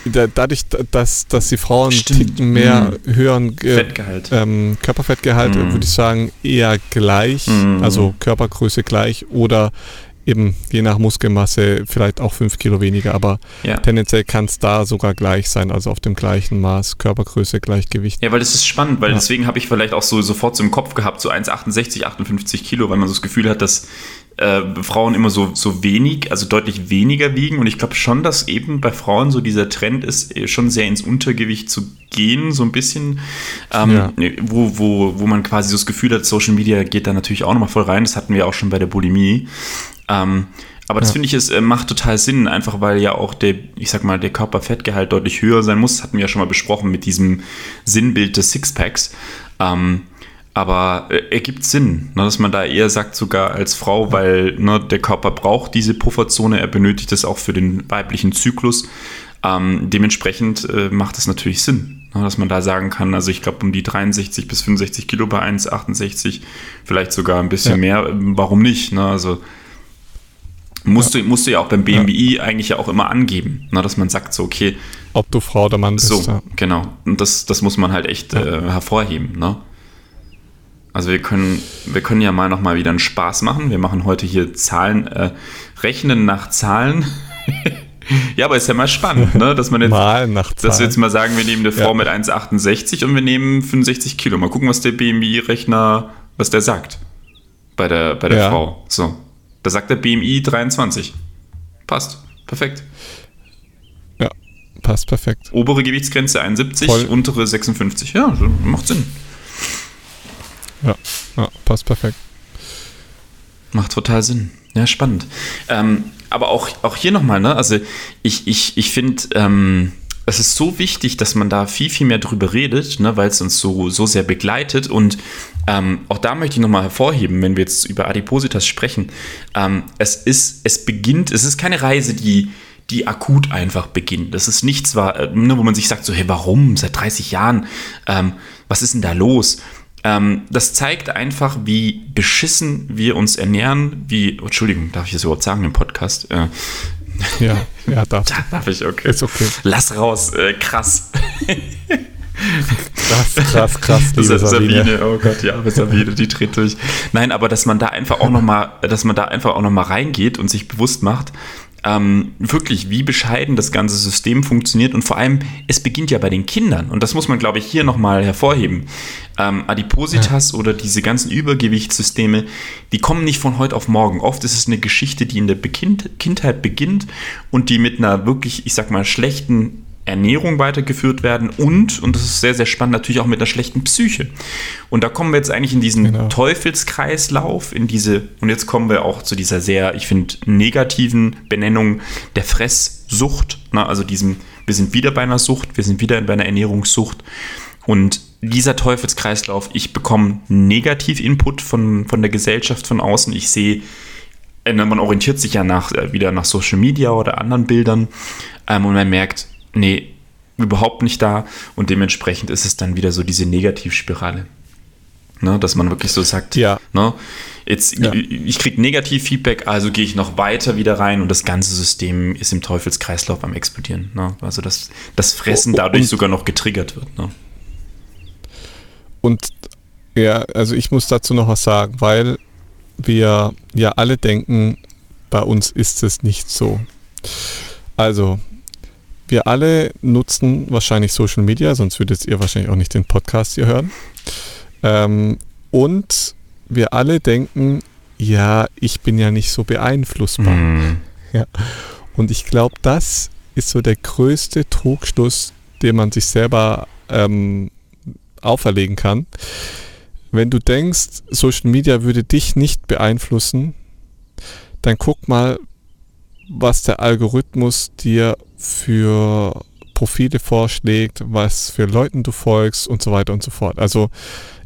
Da, dadurch, da- dass, dass die Frauen Stimmt. Ticken mehr höheren äh, Fettgehalt. ähm, Körperfettgehalt, Mhm. würde ich sagen, eher gleich, Mhm. also Körpergröße gleich oder eben je nach Muskelmasse vielleicht auch 5 Kilo weniger, aber Ja. tendenziell kann es da sogar gleich sein, also auf dem gleichen Maß, Körpergröße, Gleichgewicht. Ja, weil das ist spannend, weil Ja. deswegen habe ich vielleicht auch so sofort so im Kopf gehabt, so 1,68, 58 Kilo, weil man so das Gefühl hat, dass äh, Frauen immer so, so wenig, also deutlich weniger wiegen. Und ich glaube schon, dass eben bei Frauen so dieser Trend ist, eh schon sehr ins Untergewicht zu gehen, so ein bisschen. Ähm, Ja. wo, wo, wo man quasi so das Gefühl hat, Social Media geht da natürlich auch nochmal voll rein. Das hatten wir auch schon bei der Bulimie. Ähm, aber das Ja. finde ich, es äh, macht total Sinn, einfach weil ja auch der, ich sag mal, der Körperfettgehalt deutlich höher sein muss. Das hatten wir ja schon mal besprochen mit diesem Sinnbild des Sixpacks. Ähm, aber äh, ergibt Sinn, ne, dass man da eher sagt, sogar als Frau, weil ne, der Körper braucht diese Pufferzone, er benötigt es auch für den weiblichen Zyklus. Ähm, dementsprechend äh, macht es natürlich Sinn, ne, dass man da sagen kann, also ich glaube um die 63 bis 65 Kilo bei 1,68, vielleicht sogar ein bisschen Ja. mehr, ähm, warum nicht? Ne? Also musst, du, musst du ja auch beim BMI eigentlich ja auch immer angeben, ne, dass man sagt so, okay, Ob du Frau oder Mann bist. so, ja. genau. Und das, das muss man halt echt äh, hervorheben, ne? Also wir können, wir können ja mal nochmal wieder einen Spaß machen. Wir machen heute hier Zahlen, äh, Rechnen nach Zahlen. ja, aber ist ja mal spannend, ne? Dass man jetzt, Mal nach dass wir Zahlen. jetzt mal sagen, wir nehmen eine Frau Ja. mit 1,68 und wir nehmen 65 Kilo. Mal gucken, was der BMI-Rechner, was der sagt. Bei der, bei der Ja. Frau. So. Da sagt der BMI 23. Passt. Perfekt. Ja, passt perfekt. Obere Gewichtsgrenze 71, Voll. untere 56. Ja, macht Sinn. Ja, ja passt perfekt. Macht total Sinn. Ja, spannend. Ähm, aber auch, auch hier nochmal, ne? Also ich, ich, ich finde, ähm, es ist so wichtig, dass man da viel, viel mehr drüber redet, ne, weil es uns so, so sehr begleitet. Und ähm, auch da möchte ich nochmal hervorheben, wenn wir jetzt über Adipositas sprechen. Ähm, es ist, es beginnt, es ist keine Reise, die, die akut einfach beginnt. Das ist nichts, äh, ne, wo man sich sagt, so, hey, warum? Seit 30 Jahren, ähm, was ist denn da los? Ähm, das zeigt einfach, wie beschissen wir uns ernähren, wie, oh, Entschuldigung, darf ich das überhaupt sagen im Podcast? Äh, Ja, ja, darf. darf ich, okay. Ist okay. Lass raus, äh, krass. Krass, krass, krass, liebe Sa- Sabine. oh Gott, ja, Sabine, die dreht durch. Nein, aber dass man da einfach auch nochmal, dass man da einfach auch noch mal reingeht und sich bewusst macht, ähm, wirklich, wie bescheiden das ganze System funktioniert und vor allem, es beginnt ja bei den Kindern und das muss man, glaube ich, hier nochmal hervorheben. Ähm, Adipositas oder diese ganzen Übergewichtssysteme, die kommen nicht von heute auf morgen. Oft ist es eine Geschichte, die in der Bekind Kindheit beginnt und die mit einer wirklich, ich sag mal, schlechten Ernährung weitergeführt werden und, und das ist sehr, sehr spannend, natürlich auch mit einer schlechten Psyche. Und da kommen wir jetzt eigentlich in diesen Genau. Teufelskreislauf, in diese, und jetzt kommen wir auch zu dieser sehr, ich finde, negativen Benennung der Fresssucht. Ne? Also diesem, wir sind wieder bei einer Sucht, wir sind wieder bei einer Ernährungssucht. Und dieser Teufelskreislauf, ich bekomme Negativ-Input von, von der Gesellschaft von außen. Ich sehe, äh, man orientiert sich ja nach, äh, wieder nach Social Media oder anderen Bildern ähm, und man merkt, nee, überhaupt nicht da und dementsprechend ist es dann wieder so diese Negativspirale. Ne, dass man wirklich so sagt, Ja. ne, jetzt, Ja. ich, kriege Negativ-Feedback, also gehe ich noch weiter wieder rein und das ganze System ist im Teufelskreislauf am explodieren. Ne? Also dass das Fressen dadurch und- sogar noch getriggert wird. Ne? Und ja, also ich muss dazu noch was sagen, weil wir ja alle denken, bei uns ist es nicht so. Also, wir alle nutzen wahrscheinlich Social Media, sonst würdet ihr wahrscheinlich auch nicht den Podcast hier hören. Ähm, und wir alle denken, ja, ich bin ja nicht so beeinflussbar. Mhm. Und ich glaube, das ist so der größte Trugschluss, den man sich selber ähm, auferlegen kann. Wenn du denkst, Social Media würde dich nicht beeinflussen, dann guck mal, was der Algorithmus dir für Profile vorschlägt, was für Leuten du folgst und so weiter und so fort. Also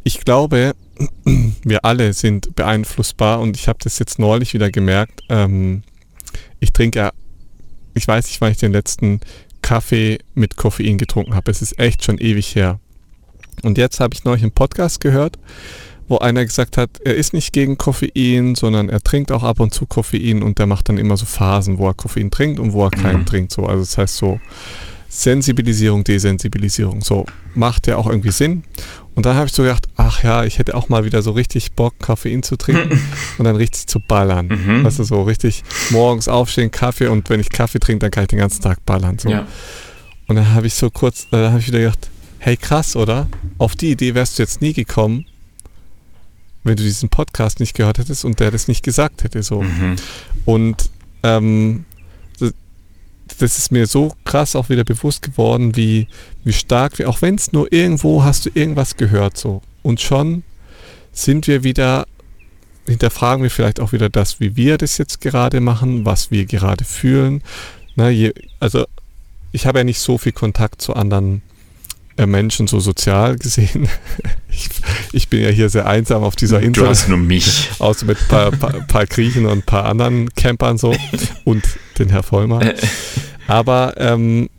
ich glaube, wir alle sind beeinflussbar und ich habe das jetzt neulich wieder gemerkt. Ähm, ich trinke ja, ich weiß nicht, wann ich den letzten Kaffee mit Koffein getrunken habe. Es ist echt schon ewig her. Und jetzt habe ich neulich einen Podcast gehört, wo einer gesagt hat, er ist nicht gegen Koffein, sondern er trinkt auch ab und zu Koffein und der macht dann immer so Phasen, wo er Koffein trinkt und wo er keinen mhm. trinkt. So, also das heißt so Sensibilisierung, Desensibilisierung. So macht ja auch irgendwie Sinn. Und dann habe ich so gedacht, ach ja, ich hätte auch mal wieder so richtig Bock, Koffein zu trinken und dann richtig zu ballern. Mhm. Also so richtig morgens aufstehen, Kaffee und wenn ich Kaffee trinke, dann kann ich den ganzen Tag ballern. So. Ja. Und dann habe ich so kurz, äh, da habe ich wieder gedacht, hey krass, oder? Auf die Idee wärst du jetzt nie gekommen, wenn du diesen Podcast nicht gehört hättest und der das nicht gesagt hätte. So. Mhm. Und ähm, das ist mir so krass auch wieder bewusst geworden, wie, wie stark wir, auch wenn es nur irgendwo hast du irgendwas gehört so. Und schon sind wir wieder, hinterfragen wir vielleicht auch wieder das, wie wir das jetzt gerade machen, was wir gerade fühlen. Na, je, also ich habe ja nicht so viel Kontakt zu anderen äh, Menschen so sozial gesehen. Ich, bin ja hier sehr einsam auf dieser Insel. Du hast nur mich. Außer mit ein paar, paar, paar Griechen und ein paar anderen Campern so und den Herr Vollmer. Aber ähm,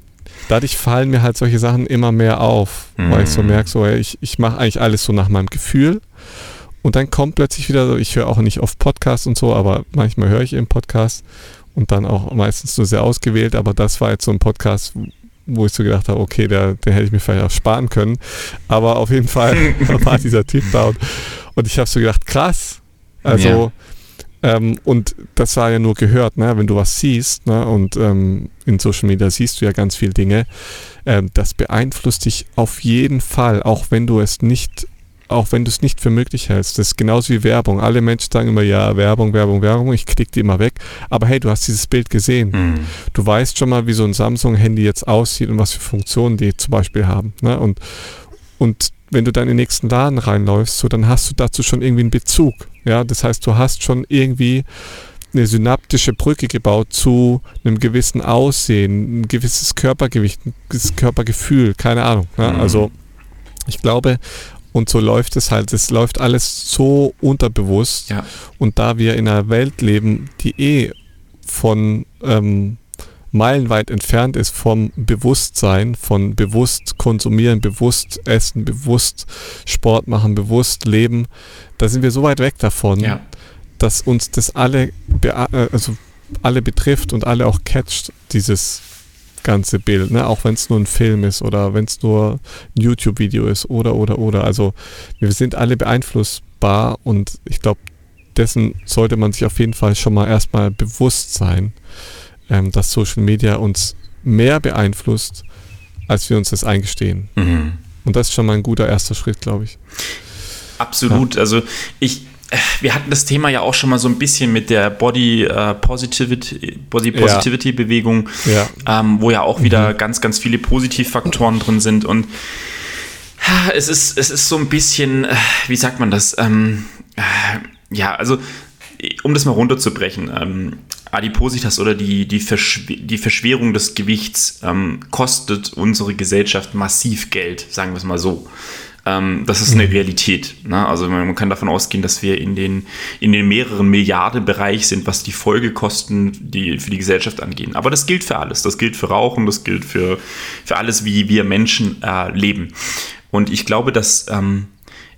dadurch fallen mir halt solche Sachen immer mehr auf, mhm. weil ich so mhm. merke, so, ey, ich, ich mache eigentlich alles so nach meinem Gefühl. Und dann kommt plötzlich wieder so, ich höre auch nicht oft Podcasts und so, aber manchmal höre ich eben Podcasts und dann auch meistens nur sehr ausgewählt, aber das war jetzt so ein Podcast, wo ich so gedacht habe, okay, der, den hätte ich mir vielleicht auch sparen können. Aber auf jeden Fall war dieser Typ da und, und ich habe so gedacht, krass. Also, ja. ähm, und das war ja nur gehört, ne? wenn du was siehst, ne? und ähm, in Social Media siehst du ja ganz viele Dinge, ähm, das beeinflusst dich auf jeden Fall, auch wenn du es nicht auch wenn du es nicht für möglich hältst. Das ist genauso wie Werbung. Alle Menschen sagen immer, ja, Werbung, Werbung, Werbung, ich klicke die immer weg. Aber hey, du hast dieses Bild gesehen. Mhm. Du weißt schon mal, wie so ein Samsung-Handy jetzt aussieht und was für Funktionen die zum Beispiel haben. Ne? Und, und wenn du dann in den nächsten Laden reinläufst, so, dann hast du dazu schon irgendwie einen Bezug. Ja, das heißt, du hast schon irgendwie eine synaptische Brücke gebaut zu einem gewissen Aussehen, ein gewisses Körpergewicht, ein gewisses Körpergefühl, keine Ahnung. Ne? Mhm. Also ich glaube, und so läuft es halt. Es läuft alles so unterbewusst. Ja. Und da wir in einer Welt leben, die eh von ähm, meilenweit entfernt ist vom Bewusstsein, von bewusst konsumieren, bewusst essen, bewusst Sport machen, bewusst leben, da sind wir so weit weg davon, ja. dass uns das alle, äh, also alle betrifft und alle auch catcht, dieses ganze Bild, ne? auch wenn es nur ein Film ist oder wenn es nur ein YouTube-Video ist oder oder oder. Also wir sind alle beeinflussbar und ich glaube, dessen sollte man sich auf jeden Fall schon mal erstmal bewusst sein, ähm, dass Social Media uns mehr beeinflusst, als wir uns das eingestehen. Mhm. Und das ist schon mal ein guter erster Schritt, glaube ich. Absolut. Ja. Also ich, wir hatten das Thema ja auch schon mal so ein bisschen mit der Body uh, Positivity, Body Positivity ja. Bewegung, ja. Ähm, wo ja auch wieder mhm. ganz, ganz viele Positivfaktoren drin sind und es ist, es ist so ein bisschen, äh, wie sagt man das? Ähm, äh, ja, also um das mal runterzubrechen, ähm, Adipositas oder die, die, Verschw die Verschwerung des Gewichts ähm, kostet unsere Gesellschaft massiv Geld, sagen wir es mal so. Ähm, das ist eine mhm. Realität. Ne? Also man, kann davon ausgehen, dass wir in den, in den mehreren Milliarden Bereich sind, was die Folgekosten die, für die Gesellschaft angehen. Aber das gilt für alles. Das gilt für Rauchen, das gilt für, für alles, wie wir Menschen äh, leben. Und ich glaube, dass ähm,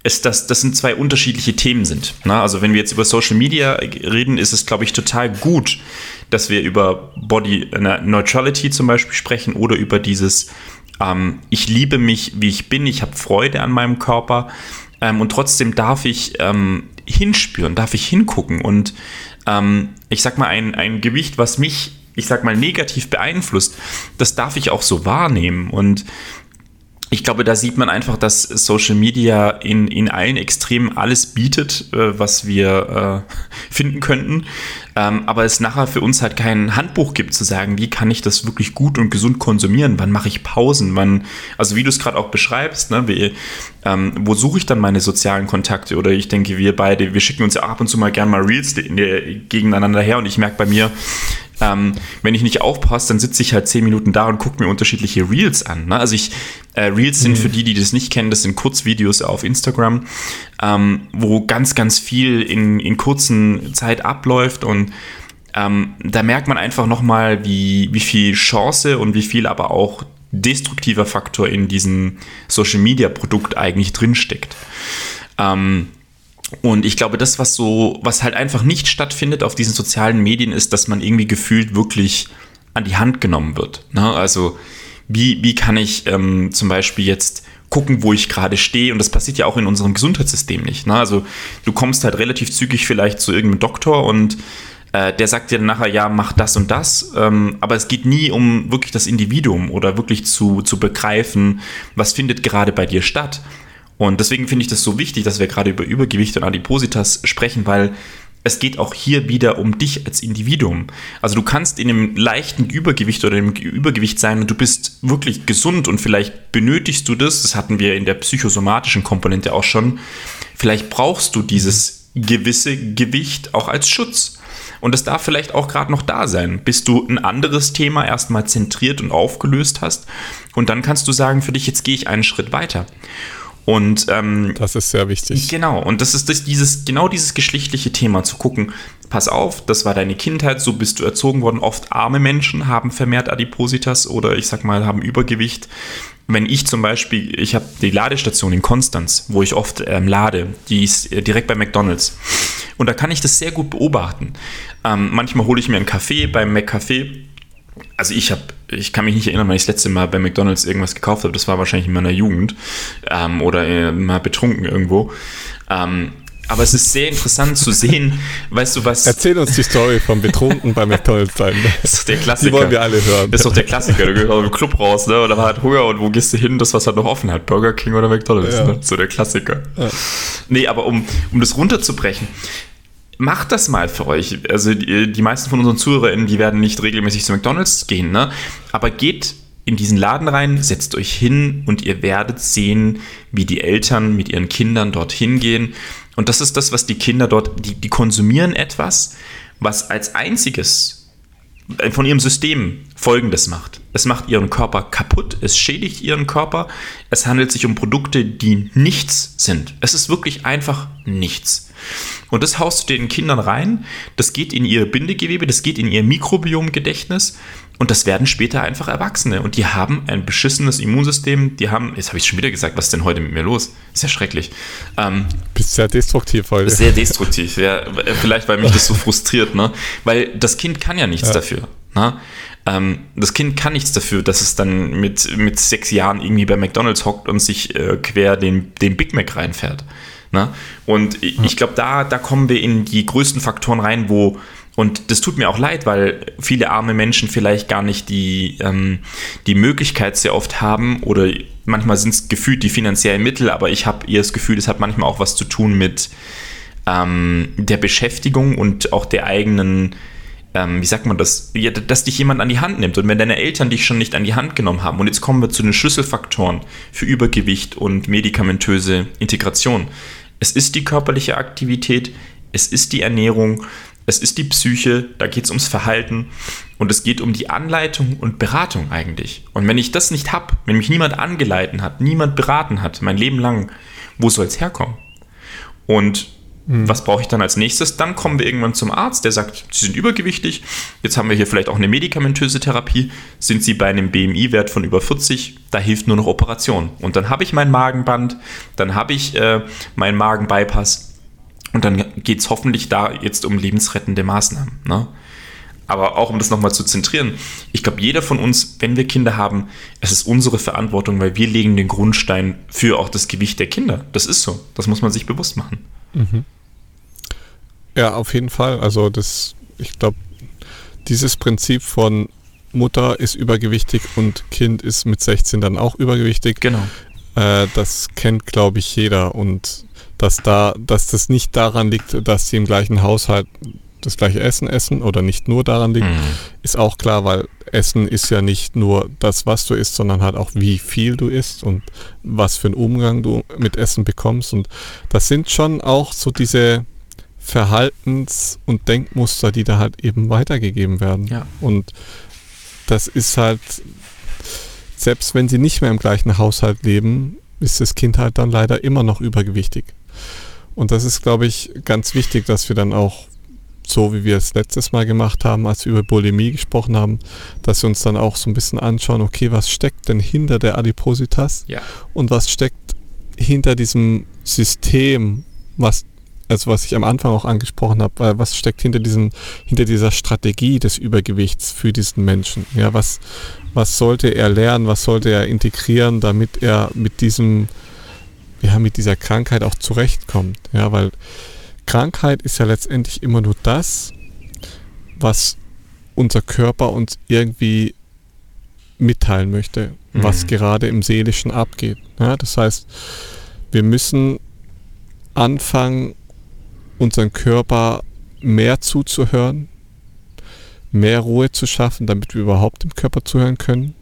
es das, das sind zwei unterschiedliche Themen sind. Ne? Also wenn wir jetzt über Social Media reden, ist es, glaube ich, total gut, dass wir über Body Neutrality zum Beispiel sprechen oder über dieses ähm, ich liebe mich, wie ich bin, ich habe Freude an meinem Körper. Ähm, und trotzdem darf ich ähm, hinspüren, darf ich hingucken. Und ähm, ich sag mal, ein, ein Gewicht, was mich, ich sag mal, negativ beeinflusst, das darf ich auch so wahrnehmen. Und ich glaube, da sieht man einfach, dass Social Media in, in allen Extremen alles bietet, äh, was wir äh, finden könnten. Ähm, aber es nachher für uns halt kein Handbuch gibt, zu sagen, wie kann ich das wirklich gut und gesund konsumieren? Wann mache ich Pausen? Wann, also wie du es gerade auch beschreibst, ne, wie, ähm, wo suche ich dann meine sozialen Kontakte? Oder ich denke, wir beide, wir schicken uns ja ab und zu mal gerne mal Reels gegeneinander her und ich merke bei mir, ähm, wenn ich nicht aufpasse, dann sitze ich halt zehn Minuten da und gucke mir unterschiedliche Reels an. Ne? Also ich, äh, Reels sind mhm. für die, die das nicht kennen, das sind Kurzvideos auf Instagram, ähm, wo ganz, ganz viel in, in kurzen Zeit abläuft und ähm, da merkt man einfach nochmal, wie, wie viel Chance und wie viel aber auch destruktiver Faktor in diesem Social Media Produkt eigentlich drinsteckt. Ähm, und ich glaube, das, was so, was halt einfach nicht stattfindet auf diesen sozialen Medien, ist, dass man irgendwie gefühlt wirklich an die Hand genommen wird. Ne? Also, wie, wie kann ich ähm, zum Beispiel jetzt gucken, wo ich gerade stehe? Und das passiert ja auch in unserem Gesundheitssystem nicht. Ne? Also, du kommst halt relativ zügig vielleicht zu irgendeinem Doktor und äh, der sagt dir dann nachher, ja, mach das und das. Ähm, aber es geht nie um wirklich das Individuum oder wirklich zu, zu begreifen, was findet gerade bei dir statt. Und deswegen finde ich das so wichtig, dass wir gerade über Übergewicht und Adipositas sprechen, weil es geht auch hier wieder um dich als Individuum. Also du kannst in einem leichten Übergewicht oder im Übergewicht sein und du bist wirklich gesund und vielleicht benötigst du das, das hatten wir in der psychosomatischen Komponente auch schon, vielleicht brauchst du dieses gewisse Gewicht auch als Schutz. Und es darf vielleicht auch gerade noch da sein, bis du ein anderes Thema erstmal zentriert und aufgelöst hast. Und dann kannst du sagen, für dich, jetzt gehe ich einen Schritt weiter. Und ähm, das ist sehr wichtig. Genau, und das ist das, dieses, genau dieses geschlechtliche Thema zu gucken. Pass auf, das war deine Kindheit, so bist du erzogen worden. Oft arme Menschen haben vermehrt Adipositas oder ich sag mal, haben Übergewicht. Wenn ich zum Beispiel, ich habe die Ladestation in Konstanz, wo ich oft ähm, lade, die ist äh, direkt bei McDonalds. Und da kann ich das sehr gut beobachten. Ähm, manchmal hole ich mir einen Kaffee beim McCafé also ich habe, ich kann mich nicht erinnern, weil ich das letzte Mal bei McDonalds irgendwas gekauft habe. Das war wahrscheinlich in meiner Jugend ähm, oder äh, mal betrunken irgendwo. Ähm, aber es ist sehr interessant zu sehen, weißt du was. Erzähl uns die Story vom Betrunken bei McDonalds sein. Das ist doch der Klassiker. Die wollen wir alle hören. Das ist doch der Klassiker. Du gehst aus dem Club raus, ne? Dann hat Hunger und wo gehst du hin? Das, was halt noch offen hat. Burger King oder McDonalds, ja. ne? So der Klassiker. Ja. Nee, aber um, um das runterzubrechen, macht das mal für euch. Also die, die meisten von unseren ZuhörerInnen, die werden nicht regelmäßig zu McDonalds gehen, ne? Aber geht in diesen Laden rein, setzt euch hin und ihr werdet sehen, wie die Eltern mit ihren Kindern dorthin gehen. Und das ist das, was die Kinder dort, die, die konsumieren etwas, was als einziges von ihrem System Folgendes macht. Es macht ihren Körper kaputt, es schädigt ihren Körper, es handelt sich um Produkte, die nichts sind. Es ist wirklich einfach nichts. Und das haust du den Kindern rein, das geht in ihr Bindegewebe, das geht in ihr Mikrobiomgedächtnis und das werden später einfach Erwachsene. Und die haben ein beschissenes Immunsystem. Die haben, jetzt habe ich schon wieder gesagt, was ist denn heute mit mir los? Ist ja schrecklich. Ähm, Bist sehr destruktiv heute. Sehr destruktiv, ja. Vielleicht, weil mich das so frustriert, ne? Weil das Kind kann ja nichts ja. dafür. Ne? Ähm, das Kind kann nichts dafür, dass es dann mit, mit sechs Jahren irgendwie bei McDonalds hockt und sich äh, quer den, den Big Mac reinfährt. Ne? Und ich, ich glaube, da, da kommen wir in die größten Faktoren rein, wo und das tut mir auch leid, weil viele arme Menschen vielleicht gar nicht die, ähm, die Möglichkeit sehr oft haben oder manchmal sind es gefühlt die finanziellen Mittel, aber ich habe eher das Gefühl, es hat manchmal auch was zu tun mit ähm, der Beschäftigung und auch der eigenen, ähm, wie sagt man das, ja, dass dich jemand an die Hand nimmt. Und wenn deine Eltern dich schon nicht an die Hand genommen haben, und jetzt kommen wir zu den Schlüsselfaktoren für Übergewicht und medikamentöse Integration. Es ist die körperliche Aktivität, es ist die Ernährung, es ist die Psyche, da geht es ums Verhalten und es geht um die Anleitung und Beratung eigentlich. Und wenn ich das nicht habe, wenn mich niemand angeleitet hat, niemand beraten hat, mein Leben lang, wo soll es herkommen? Und mhm. was brauche ich dann als nächstes? Dann kommen wir irgendwann zum Arzt, der sagt, Sie sind übergewichtig, jetzt haben wir hier vielleicht auch eine medikamentöse Therapie, sind Sie bei einem BMI-Wert von über 40, da hilft nur noch Operation. Und dann habe ich mein Magenband, dann habe ich äh, meinen Magenbypass und dann geht es hoffentlich da jetzt um lebensrettende Maßnahmen. Ne? Aber auch um das nochmal zu zentrieren, ich glaube, jeder von uns, wenn wir Kinder haben, es ist unsere Verantwortung, weil wir legen den Grundstein für auch das Gewicht der Kinder. Das ist so. Das muss man sich bewusst machen. Mhm. Ja, auf jeden Fall. Also das, ich glaube, dieses Prinzip von Mutter ist übergewichtig und Kind ist mit 16 dann auch übergewichtig. Genau. Äh, das kennt, glaube ich, jeder. Und dass da, dass das nicht daran liegt, dass sie im gleichen Haushalt das gleiche Essen essen oder nicht nur daran liegt, mhm. ist auch klar, weil Essen ist ja nicht nur das, was du isst, sondern halt auch wie viel du isst und was für einen Umgang du mit Essen bekommst. Und das sind schon auch so diese Verhaltens- und Denkmuster, die da halt eben weitergegeben werden. Ja. Und das ist halt, selbst wenn sie nicht mehr im gleichen Haushalt leben, ist das Kind halt dann leider immer noch übergewichtig. Und das ist, glaube ich, ganz wichtig, dass wir dann auch, so wie wir es letztes Mal gemacht haben, als wir über Bulimie gesprochen haben, dass wir uns dann auch so ein bisschen anschauen, okay, was steckt denn hinter der Adipositas Ja. und was steckt hinter diesem System, was also was ich am Anfang auch angesprochen habe, äh, was steckt hinter diesem, hinter dieser Strategie des Übergewichts für diesen Menschen? Ja, was, was sollte er lernen, was sollte er integrieren, damit er mit diesem, ja, mit dieser Krankheit auch zurechtkommt? Ja, weil Krankheit ist ja letztendlich immer nur das, was unser Körper uns irgendwie mitteilen möchte, was Mhm. gerade im Seelischen abgeht. Ja, das heißt, wir müssen anfangen, unseren Körper mehr zuzuhören, mehr Ruhe zu schaffen, damit wir überhaupt dem Körper zuhören können.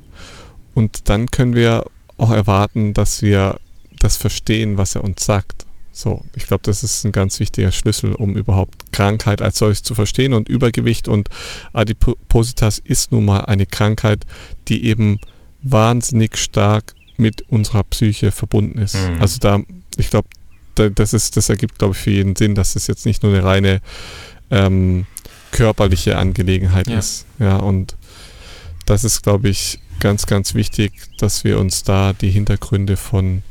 Und dann können wir auch erwarten, dass wir das verstehen, was er uns sagt. So, ich glaube, das ist ein ganz wichtiger Schlüssel, um überhaupt Krankheit als solches zu verstehen. Und Übergewicht und Adipositas ist nun mal eine Krankheit, die eben wahnsinnig stark mit unserer Psyche verbunden ist. Mhm. Also da, ich glaube, da, das ist, das ergibt, glaube ich, für jeden Sinn, dass es jetzt nicht nur eine reine ähm, körperliche Angelegenheit Ja. ist. Ja, und das ist, glaube ich, ganz, ganz wichtig, dass wir uns da die Hintergründe von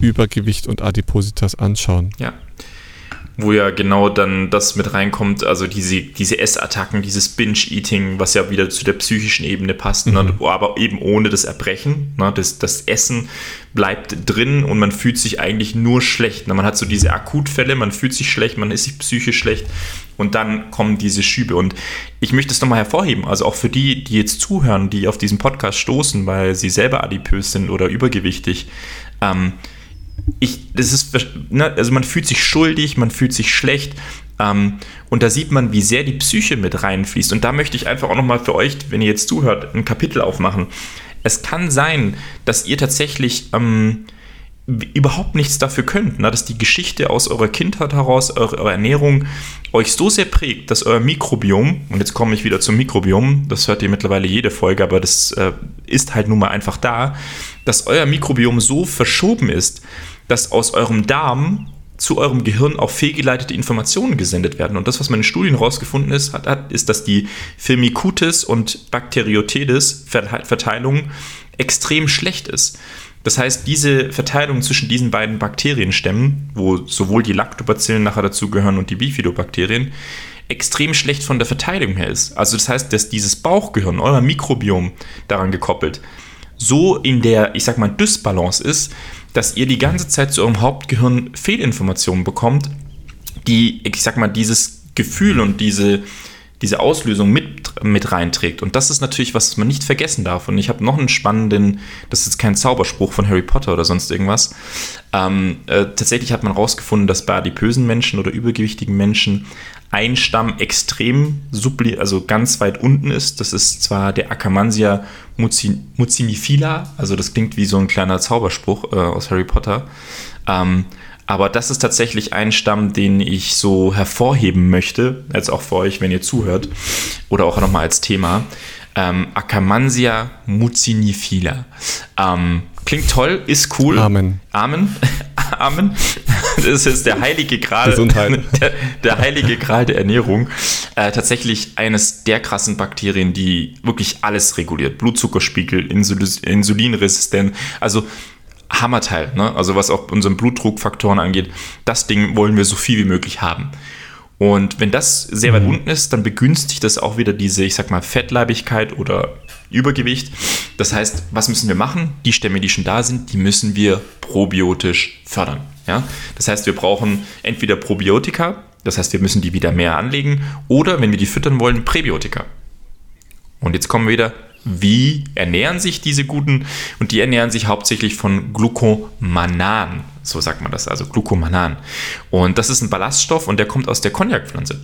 Übergewicht und Adipositas anschauen. Ja. Wo ja genau dann das mit reinkommt, also diese, diese Essattacken, dieses Binge-Eating, was ja wieder zu der psychischen Ebene passt, ne? aber eben ohne das Erbrechen. Ne? Das, das Essen bleibt drin und man fühlt sich eigentlich nur schlecht. Ne? Man hat so diese Akutfälle, man fühlt sich schlecht, man ist sich psychisch schlecht und dann kommen diese Schübe. Und ich möchte es nochmal hervorheben, also auch für die, die jetzt zuhören, die auf diesen Podcast stoßen, weil sie selber adipös sind oder übergewichtig. Ähm, ich, das ist, ne, also man fühlt sich schuldig, man fühlt sich schlecht. Ähm, und da sieht man, wie sehr die Psyche mit reinfließt. Und da möchte ich einfach auch nochmal für euch, wenn ihr jetzt zuhört, ein Kapitel aufmachen. Es kann sein, dass ihr tatsächlich ähm, überhaupt nichts dafür könnt, ne? dass die Geschichte aus eurer Kindheit heraus, eure, eure Ernährung euch so sehr prägt, dass euer Mikrobiom, und jetzt komme ich wieder zum Mikrobiom, das hört ihr mittlerweile jede Folge, aber das äh, ist halt nun mal einfach da, dass euer Mikrobiom so verschoben ist, dass aus eurem Darm zu eurem Gehirn auch fehlgeleitete Informationen gesendet werden. Und das, was man in Studien herausgefunden ist, hat, hat, ist, dass die Firmicutes und Bacteriotedes Verteilung extrem schlecht ist. Das heißt, diese Verteilung zwischen diesen beiden Bakterienstämmen, wo sowohl die Lactobacillen nachher dazugehören und die Bifidobakterien, extrem schlecht von der Verteilung her ist. Also das heißt, dass dieses Bauchgehirn, euer Mikrobiom daran gekoppelt, so in der, ich sag mal, Dysbalance ist, dass ihr die ganze Zeit zu eurem Hauptgehirn Fehlinformationen bekommt, die, ich sag mal, dieses Gefühl und diese, diese Auslösung mit, mit reinträgt. Und das ist natürlich was, was man nicht vergessen darf. Und ich habe noch einen spannenden, das ist kein Zauberspruch von Harry Potter oder sonst irgendwas. Ähm, äh, tatsächlich hat man herausgefunden, dass bei adipösen Menschen oder übergewichtigen Menschen ein Stamm extrem subli also ganz weit unten ist. Das ist zwar der Akkermansia mucin mucinifila, also das klingt wie so ein kleiner Zauberspruch äh, aus Harry Potter. Ähm, aber das ist tatsächlich ein Stamm, den ich so hervorheben möchte, jetzt auch für euch, wenn ihr zuhört, oder auch nochmal als Thema. Ähm, Akkermansia mucinifila. Ähm, klingt toll, ist cool. Amen. Amen. Amen. Das ist der heilige Gral, Gesundheit. der, der heilige Gral der Ernährung. Äh, tatsächlich eines der krassen Bakterien, die wirklich alles reguliert. Blutzuckerspiegel, Insul Insulinresistenz. Also Hammerteil, ne? also was auch unseren Blutdruckfaktoren angeht. Das Ding wollen wir so viel wie möglich haben. Und wenn das sehr weit unten ist, dann begünstigt das auch wieder diese, ich sag mal, Fettleibigkeit oder Übergewicht. Das heißt, was müssen wir machen? Die Stämme, die schon da sind, die müssen wir probiotisch fördern. Ja? Das heißt, wir brauchen entweder Probiotika, das heißt, wir müssen die wieder mehr anlegen, oder wenn wir die füttern wollen, Präbiotika. Und jetzt kommen wir wieder, wie ernähren sich diese guten? Und die ernähren sich hauptsächlich von Glucomanan, so sagt man das, also Glucomanan. Und das ist ein Ballaststoff und der kommt aus der Cognacpflanze.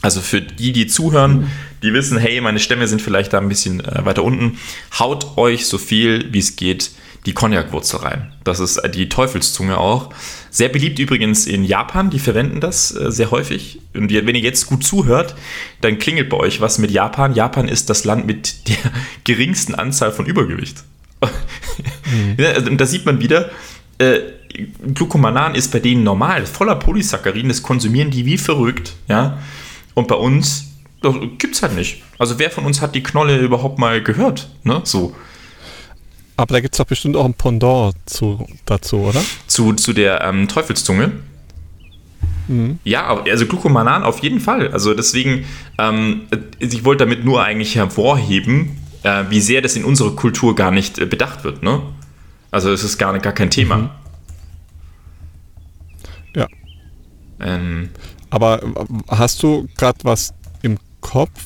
Also für die, die zuhören, die wissen, hey, meine Stämme sind vielleicht da ein bisschen äh, weiter unten, haut euch so viel wie es geht die Cognac-Wurzel rein. Das ist die Teufelszunge auch. Sehr beliebt übrigens in Japan, die verwenden das äh, sehr häufig. Und wenn ihr jetzt gut zuhört, dann klingelt bei euch was mit Japan. Japan ist das Land mit der geringsten Anzahl von Übergewicht. Mhm. Also, da sieht man wieder, äh, Glucomanan ist bei denen normal, voller Polysaccharin, das konsumieren die wie verrückt, ja. Und bei uns gibt es halt nicht. Also wer von uns hat die Knolle überhaupt mal gehört, ne? So. Aber da gibt es doch bestimmt auch ein Pendant zu, dazu, oder? Zu, zu der ähm, Teufelszunge. Mhm. Ja, also Glucomanan auf jeden Fall. Also deswegen, ähm, ich wollte damit nur eigentlich hervorheben, äh, wie sehr das in unserer Kultur gar nicht äh, bedacht wird. Ne? Also es ist gar, gar kein Thema. Mhm. Ja. Ähm, Aber äh, hast du gerade was im Kopf,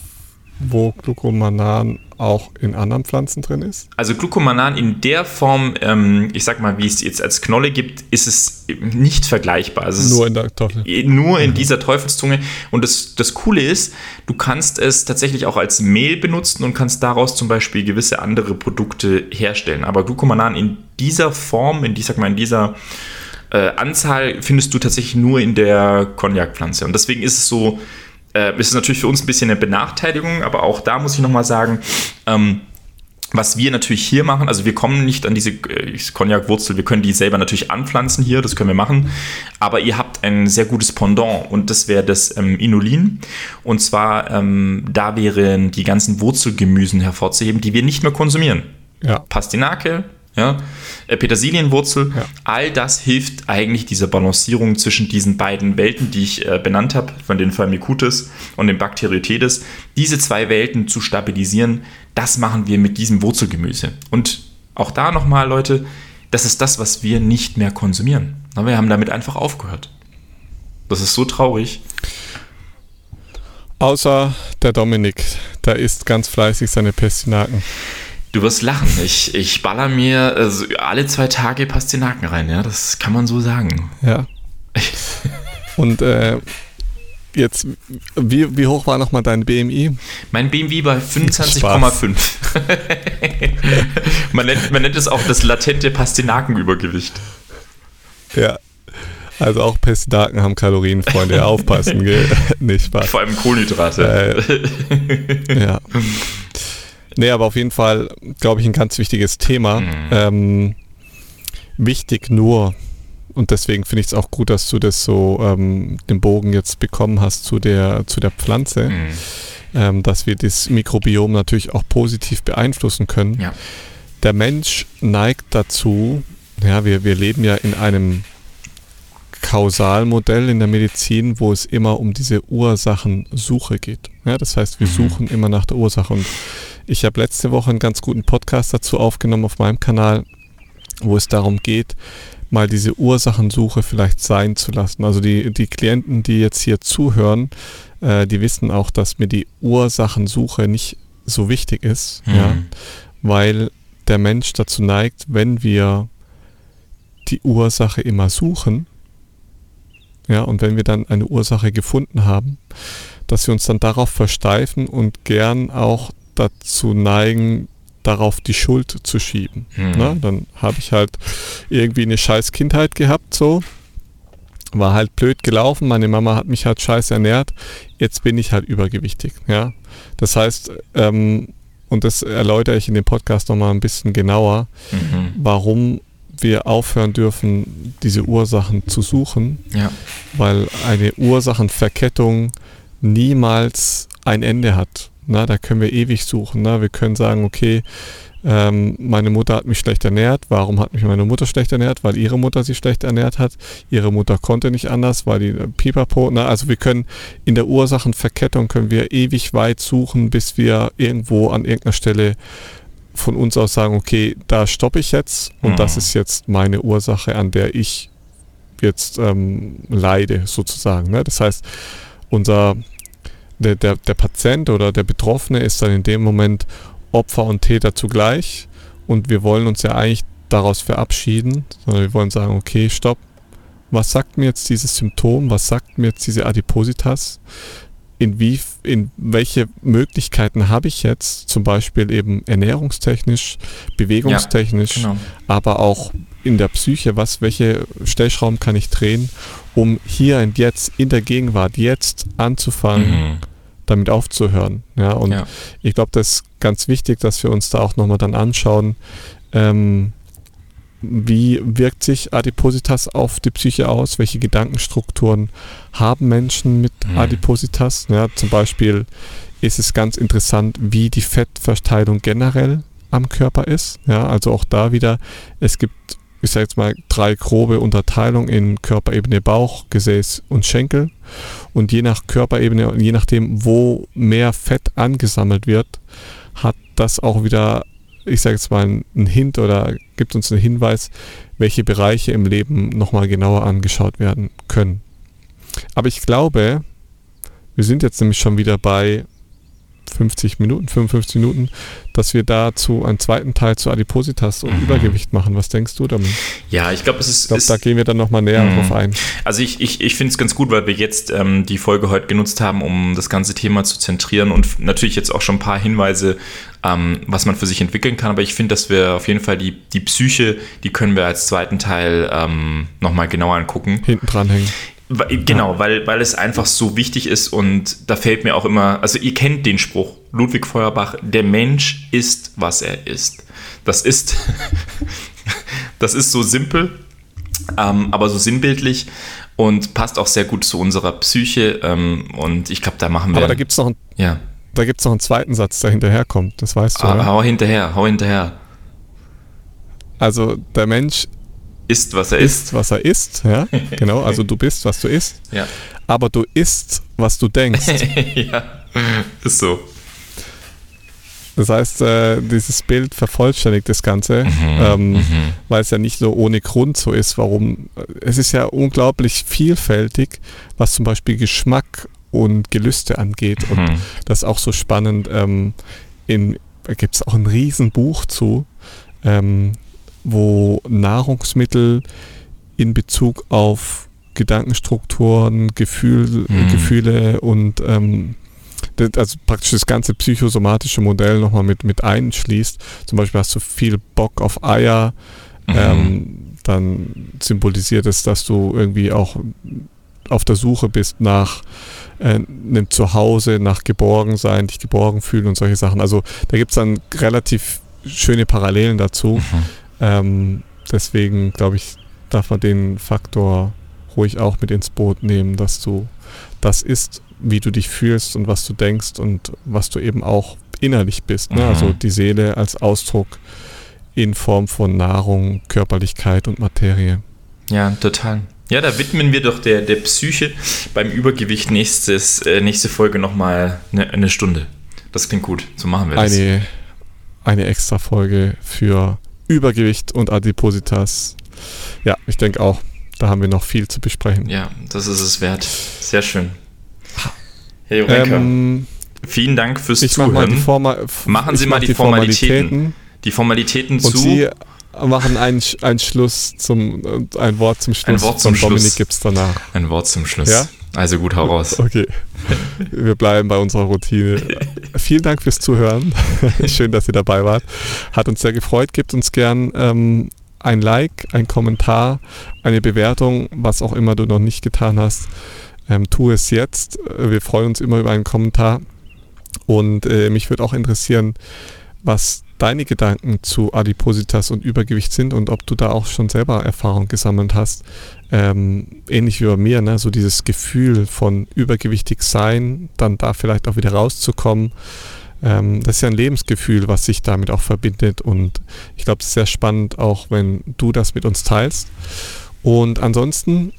wo Glucomanan auch in anderen Pflanzen drin ist? Also Glucomanan in der Form, ähm, ich sag mal, wie es jetzt als Knolle gibt, ist es nicht vergleichbar. Also nur in der Teufel. Nur in mhm. dieser Teufelszunge. Und das, das Coole ist, du kannst es tatsächlich auch als Mehl benutzen und kannst daraus zum Beispiel gewisse andere Produkte herstellen. Aber Glucomanan in dieser Form, in, ich sag mal, in dieser äh, Anzahl findest du tatsächlich nur in der Cognac-Pflanze. Und deswegen ist es so, äh, ist es natürlich für uns ein bisschen eine Benachteiligung, aber auch da muss ich nochmal sagen, ähm, was wir natürlich hier machen, also wir kommen nicht an diese äh, Cognac-Wurzel, wir können die selber natürlich anpflanzen hier, das können wir machen, aber ihr habt ein sehr gutes Pendant und das wäre das ähm, Inulin. Und zwar, ähm, da wären die ganzen Wurzelgemüsen hervorzuheben, die wir nicht mehr konsumieren. Ja. Pastinake, ja, äh, Petersilienwurzel, ja. all das hilft eigentlich dieser Balancierung zwischen diesen beiden Welten, die ich äh, benannt habe, von den Firmicutes und dem Bacteroidetes. Diese zwei Welten zu stabilisieren, das machen wir mit diesem Wurzelgemüse. Und auch da nochmal, Leute, das ist das, was wir nicht mehr konsumieren. Wir haben damit einfach aufgehört. Das ist so traurig. Außer der Dominik, der isst ganz fleißig seine Pestinaken. Du wirst lachen. Ich, ich baller mir also alle zwei Tage Pastinaken rein, ja. Das kann man so sagen. Ja. Und äh, jetzt, wie, wie hoch war nochmal dein BMI? Mein BMI war 25,5. man, nennt, man nennt es auch das latente Pastinakenübergewicht. Ja. Also auch Pastinaken haben Kalorien, Freunde. Aufpassen, gell? Nicht Spaß. Vor allem Kohlenhydrate. Äh, ja. Nee, aber auf jeden Fall, glaube ich, ein ganz wichtiges Thema. Mhm. Ähm, wichtig nur, und deswegen finde ich es auch gut, dass du das so ähm, den Bogen jetzt bekommen hast zu der, zu der Pflanze, mhm. ähm, dass wir das Mikrobiom natürlich auch positiv beeinflussen können. Ja. Der Mensch neigt dazu, ja, wir, wir leben ja in einem Kausalmodell in der Medizin, wo es immer um diese Ursachensuche geht. Ja, das heißt, wir mhm. suchen immer nach der Ursache und ich habe letzte Woche einen ganz guten Podcast dazu aufgenommen auf meinem Kanal, wo es darum geht, mal diese Ursachensuche vielleicht sein zu lassen. Also die, die Klienten, die jetzt hier zuhören, äh, die wissen auch, dass mir die Ursachensuche nicht so wichtig ist, mhm. ja, weil der Mensch dazu neigt, wenn wir die Ursache immer suchen, ja, und wenn wir dann eine Ursache gefunden haben, dass wir uns dann darauf versteifen und gern auch dazu neigen, darauf die Schuld zu schieben. Mhm. Ne? Dann habe ich halt irgendwie eine scheiß Kindheit gehabt, so. War halt blöd gelaufen, meine Mama hat mich halt scheiß ernährt, jetzt bin ich halt übergewichtig. Ja? Das heißt, ähm, und das erläutere ich in dem Podcast nochmal ein bisschen genauer, mhm. warum wir aufhören dürfen, diese Ursachen zu suchen, ja. weil eine Ursachenverkettung niemals ein Ende hat. Na, da können wir ewig suchen. Na? Wir können sagen, okay, ähm, meine Mutter hat mich schlecht ernährt. Warum hat mich meine Mutter schlecht ernährt? Weil ihre Mutter sie schlecht ernährt hat. Ihre Mutter konnte nicht anders, weil die äh, Pipapo. Na, also wir können in der Ursachenverkettung können wir ewig weit suchen, bis wir irgendwo an irgendeiner Stelle von uns aus sagen, okay, da stoppe ich jetzt und mhm. das ist jetzt meine Ursache, an der ich jetzt ähm, leide, sozusagen. Ne? Das heißt, unser der, der, der Patient oder der Betroffene ist dann in dem Moment Opfer und Täter zugleich und wir wollen uns ja eigentlich daraus verabschieden, sondern wir wollen sagen, okay, stopp, was sagt mir jetzt dieses Symptom, was sagt mir jetzt diese Adipositas? In, wie, in welche Möglichkeiten habe ich jetzt, zum Beispiel eben ernährungstechnisch, bewegungstechnisch, ja, genau. aber auch in der Psyche, was, welche Stellschrauben kann ich drehen, um hier und jetzt in der Gegenwart jetzt anzufangen, mhm. damit aufzuhören. Ja, und ja. ich glaube, das ist ganz wichtig, dass wir uns da auch nochmal dann anschauen, ähm, wie wirkt sich Adipositas auf die Psyche aus? Welche Gedankenstrukturen haben Menschen mit mhm. Adipositas? Ja, zum Beispiel ist es ganz interessant, wie die Fettverteilung generell am Körper ist. Ja, also auch da wieder, es gibt, ich sage jetzt mal, drei grobe Unterteilungen in Körperebene Bauch, Gesäß und Schenkel. Und je nach Körperebene und je nachdem, wo mehr Fett angesammelt wird, hat das auch wieder ich sage jetzt mal, einen Hint oder gibt uns einen Hinweis, welche Bereiche im Leben nochmal genauer angeschaut werden können. Aber ich glaube, wir sind jetzt nämlich schon wieder bei 50 Minuten, 55 Minuten, dass wir dazu einen zweiten Teil zu Adipositas und mhm. Übergewicht machen. Was denkst du damit? Ja, ich glaube, es ist. Ich glaube, da gehen wir dann nochmal näher mhm. drauf ein. Also ich, ich, ich finde es ganz gut, weil wir jetzt ähm, die Folge heute genutzt haben, um das ganze Thema zu zentrieren und natürlich jetzt auch schon ein paar Hinweise, ähm, was man für sich entwickeln kann. Aber ich finde, dass wir auf jeden Fall die, die Psyche, die können wir als zweiten Teil ähm, nochmal genauer angucken. Hinten dranhängen. Genau, weil, weil es einfach so wichtig ist und da fällt mir auch immer, also ihr kennt den Spruch, Ludwig Feuerbach, der Mensch ist, was er ist. Das ist, das ist so simpel, ähm, aber so sinnbildlich und passt auch sehr gut zu unserer Psyche ähm, und ich glaube, da machen wir... Aber da gibt es noch, ein, ja. noch einen zweiten Satz, der hinterherkommt, das weißt du, ah, Hau hinterher, hau hinterher. Also der Mensch ist, was er ist. Ist, was er ist, ja. Genau, also du bist, was du isst. Ja. Aber du isst, was du denkst. ja, ist so. Das heißt, äh, dieses Bild vervollständigt das Ganze, mhm, ähm, mhm. weil es ja nicht so ohne Grund so ist, warum. Äh, es ist ja unglaublich vielfältig, was zum Beispiel Geschmack und Gelüste angeht. Mhm. Und das ist auch so spannend. Ähm, in, da gibt es auch ein Riesenbuch zu. Ähm, wo Nahrungsmittel in Bezug auf Gedankenstrukturen, Gefühl, mhm. Gefühle und ähm, das, also praktisch das ganze psychosomatische Modell nochmal mit, mit einschließt. Zum Beispiel hast du viel Bock auf Eier, mhm. ähm, dann symbolisiert es, dass du irgendwie auch auf der Suche bist nach äh, einem Zuhause, nach Geborgensein, dich geborgen fühlen und solche Sachen. Also da gibt es dann relativ schöne Parallelen dazu. Mhm. Ähm, deswegen glaube ich, darf man den Faktor ruhig auch mit ins Boot nehmen, dass du das ist, wie du dich fühlst und was du denkst und was du eben auch innerlich bist. Ne? Also mhm. Also die Seele als Ausdruck in Form von Nahrung, Körperlichkeit und Materie. Ja, total. Ja, da widmen wir doch der, der Psyche beim Übergewicht nächstes, äh, nächste Folge nochmal eine, eine Stunde. Das klingt gut. So machen wir das. Eine, eine extra Folge für Übergewicht und Adipositas. Ja, ich denke auch, da haben wir noch viel zu besprechen. Ja, das ist es wert. Sehr schön. Herr Jurenka, ähm, vielen Dank fürs ich Zuhören. Mach die Forma Machen Sie mal die, die Formalitäten, Formalitäten, die Formalitäten und zu. Sie machen einen, einen Schluss zum, ein Wort zum Schluss. Ein Wort zum Schluss. Dominik gibt es danach. Ein Wort zum Schluss. Ja? Also gut, hau raus. Okay. Wir bleiben bei unserer Routine. Vielen Dank fürs Zuhören. Schön, dass ihr dabei wart. Hat uns sehr gefreut. Gebt uns gern ähm, ein Like, ein Kommentar, eine Bewertung, was auch immer du noch nicht getan hast. Ähm, tu es jetzt. Wir freuen uns immer über einen Kommentar. Und äh, mich würde auch interessieren, was deine Gedanken zu Adipositas und Übergewicht sind und ob du da auch schon selber Erfahrung gesammelt hast. Ähm, ähnlich wie bei mir, ne? so dieses Gefühl von übergewichtig sein, dann da vielleicht auch wieder rauszukommen. Ähm, das ist ja ein Lebensgefühl, was sich damit auch verbindet und ich glaube, es ist sehr spannend, auch wenn du das mit uns teilst. Und ansonsten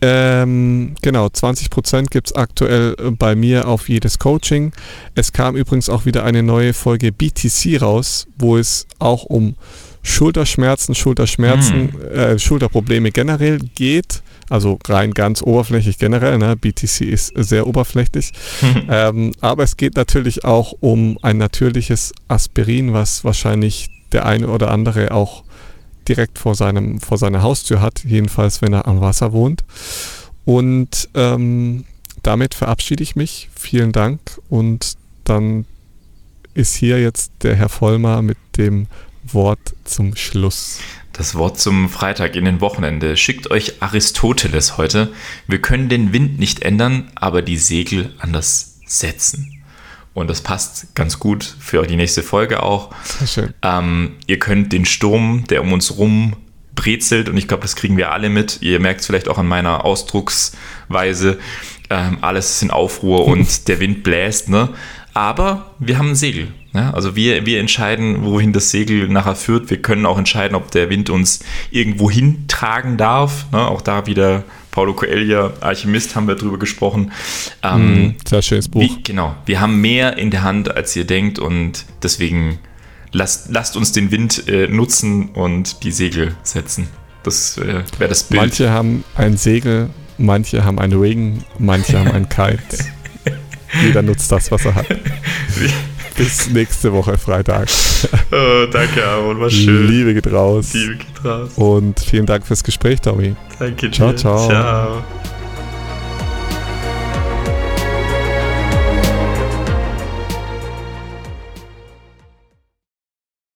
ähm, genau, 20% gibt es aktuell bei mir auf jedes Coaching. Es kam übrigens auch wieder eine neue Folge BTC raus, wo es auch um Schulterschmerzen, Schulterschmerzen, hm. äh, Schulterprobleme generell geht. Also rein ganz oberflächlich generell. Ne? BTC ist sehr oberflächlich. ähm, aber es geht natürlich auch um ein natürliches Aspirin, was wahrscheinlich der eine oder andere auch direkt vor, seinem, vor seiner Haustür hat, jedenfalls wenn er am Wasser wohnt. Und ähm, damit verabschiede ich mich. Vielen Dank und dann ist hier jetzt der Herr Vollmer mit dem Wort zum Schluss. Das Wort zum Freitag in den Wochenende. Schickt euch Aristoteles heute. Wir können den Wind nicht ändern, aber die Segel anders setzen. Und das passt ganz gut für die nächste Folge auch. Sehr schön. Ähm, ihr könnt den Sturm, der um uns rum brezelt, und ich glaube, das kriegen wir alle mit. Ihr merkt es vielleicht auch an meiner Ausdrucksweise. Ähm, alles ist in Aufruhr und der Wind bläst, ne? Aber wir haben ein Segel. Ja, also wir, wir entscheiden, wohin das Segel nachher führt. Wir können auch entscheiden, ob der Wind uns irgendwo hintragen darf. Ne, auch da wieder Paulo Coelho, Alchemist, haben wir drüber gesprochen. Ähm, mm, sehr schönes Buch. Wie, genau. Wir haben mehr in der Hand, als ihr denkt und deswegen lasst, lasst uns den Wind äh, nutzen und die Segel setzen. Das äh, wäre das Bild. Manche haben ein Segel, manche haben einen Ring, manche haben ein Kite. Jeder nutzt das, was er hat. Bis nächste Woche Freitag. Oh, danke, Aaron. War schön. Liebe geht raus. Liebe geht raus. Und vielen Dank fürs Gespräch, Tommy. Danke dir. Ciao, ciao. Ciao.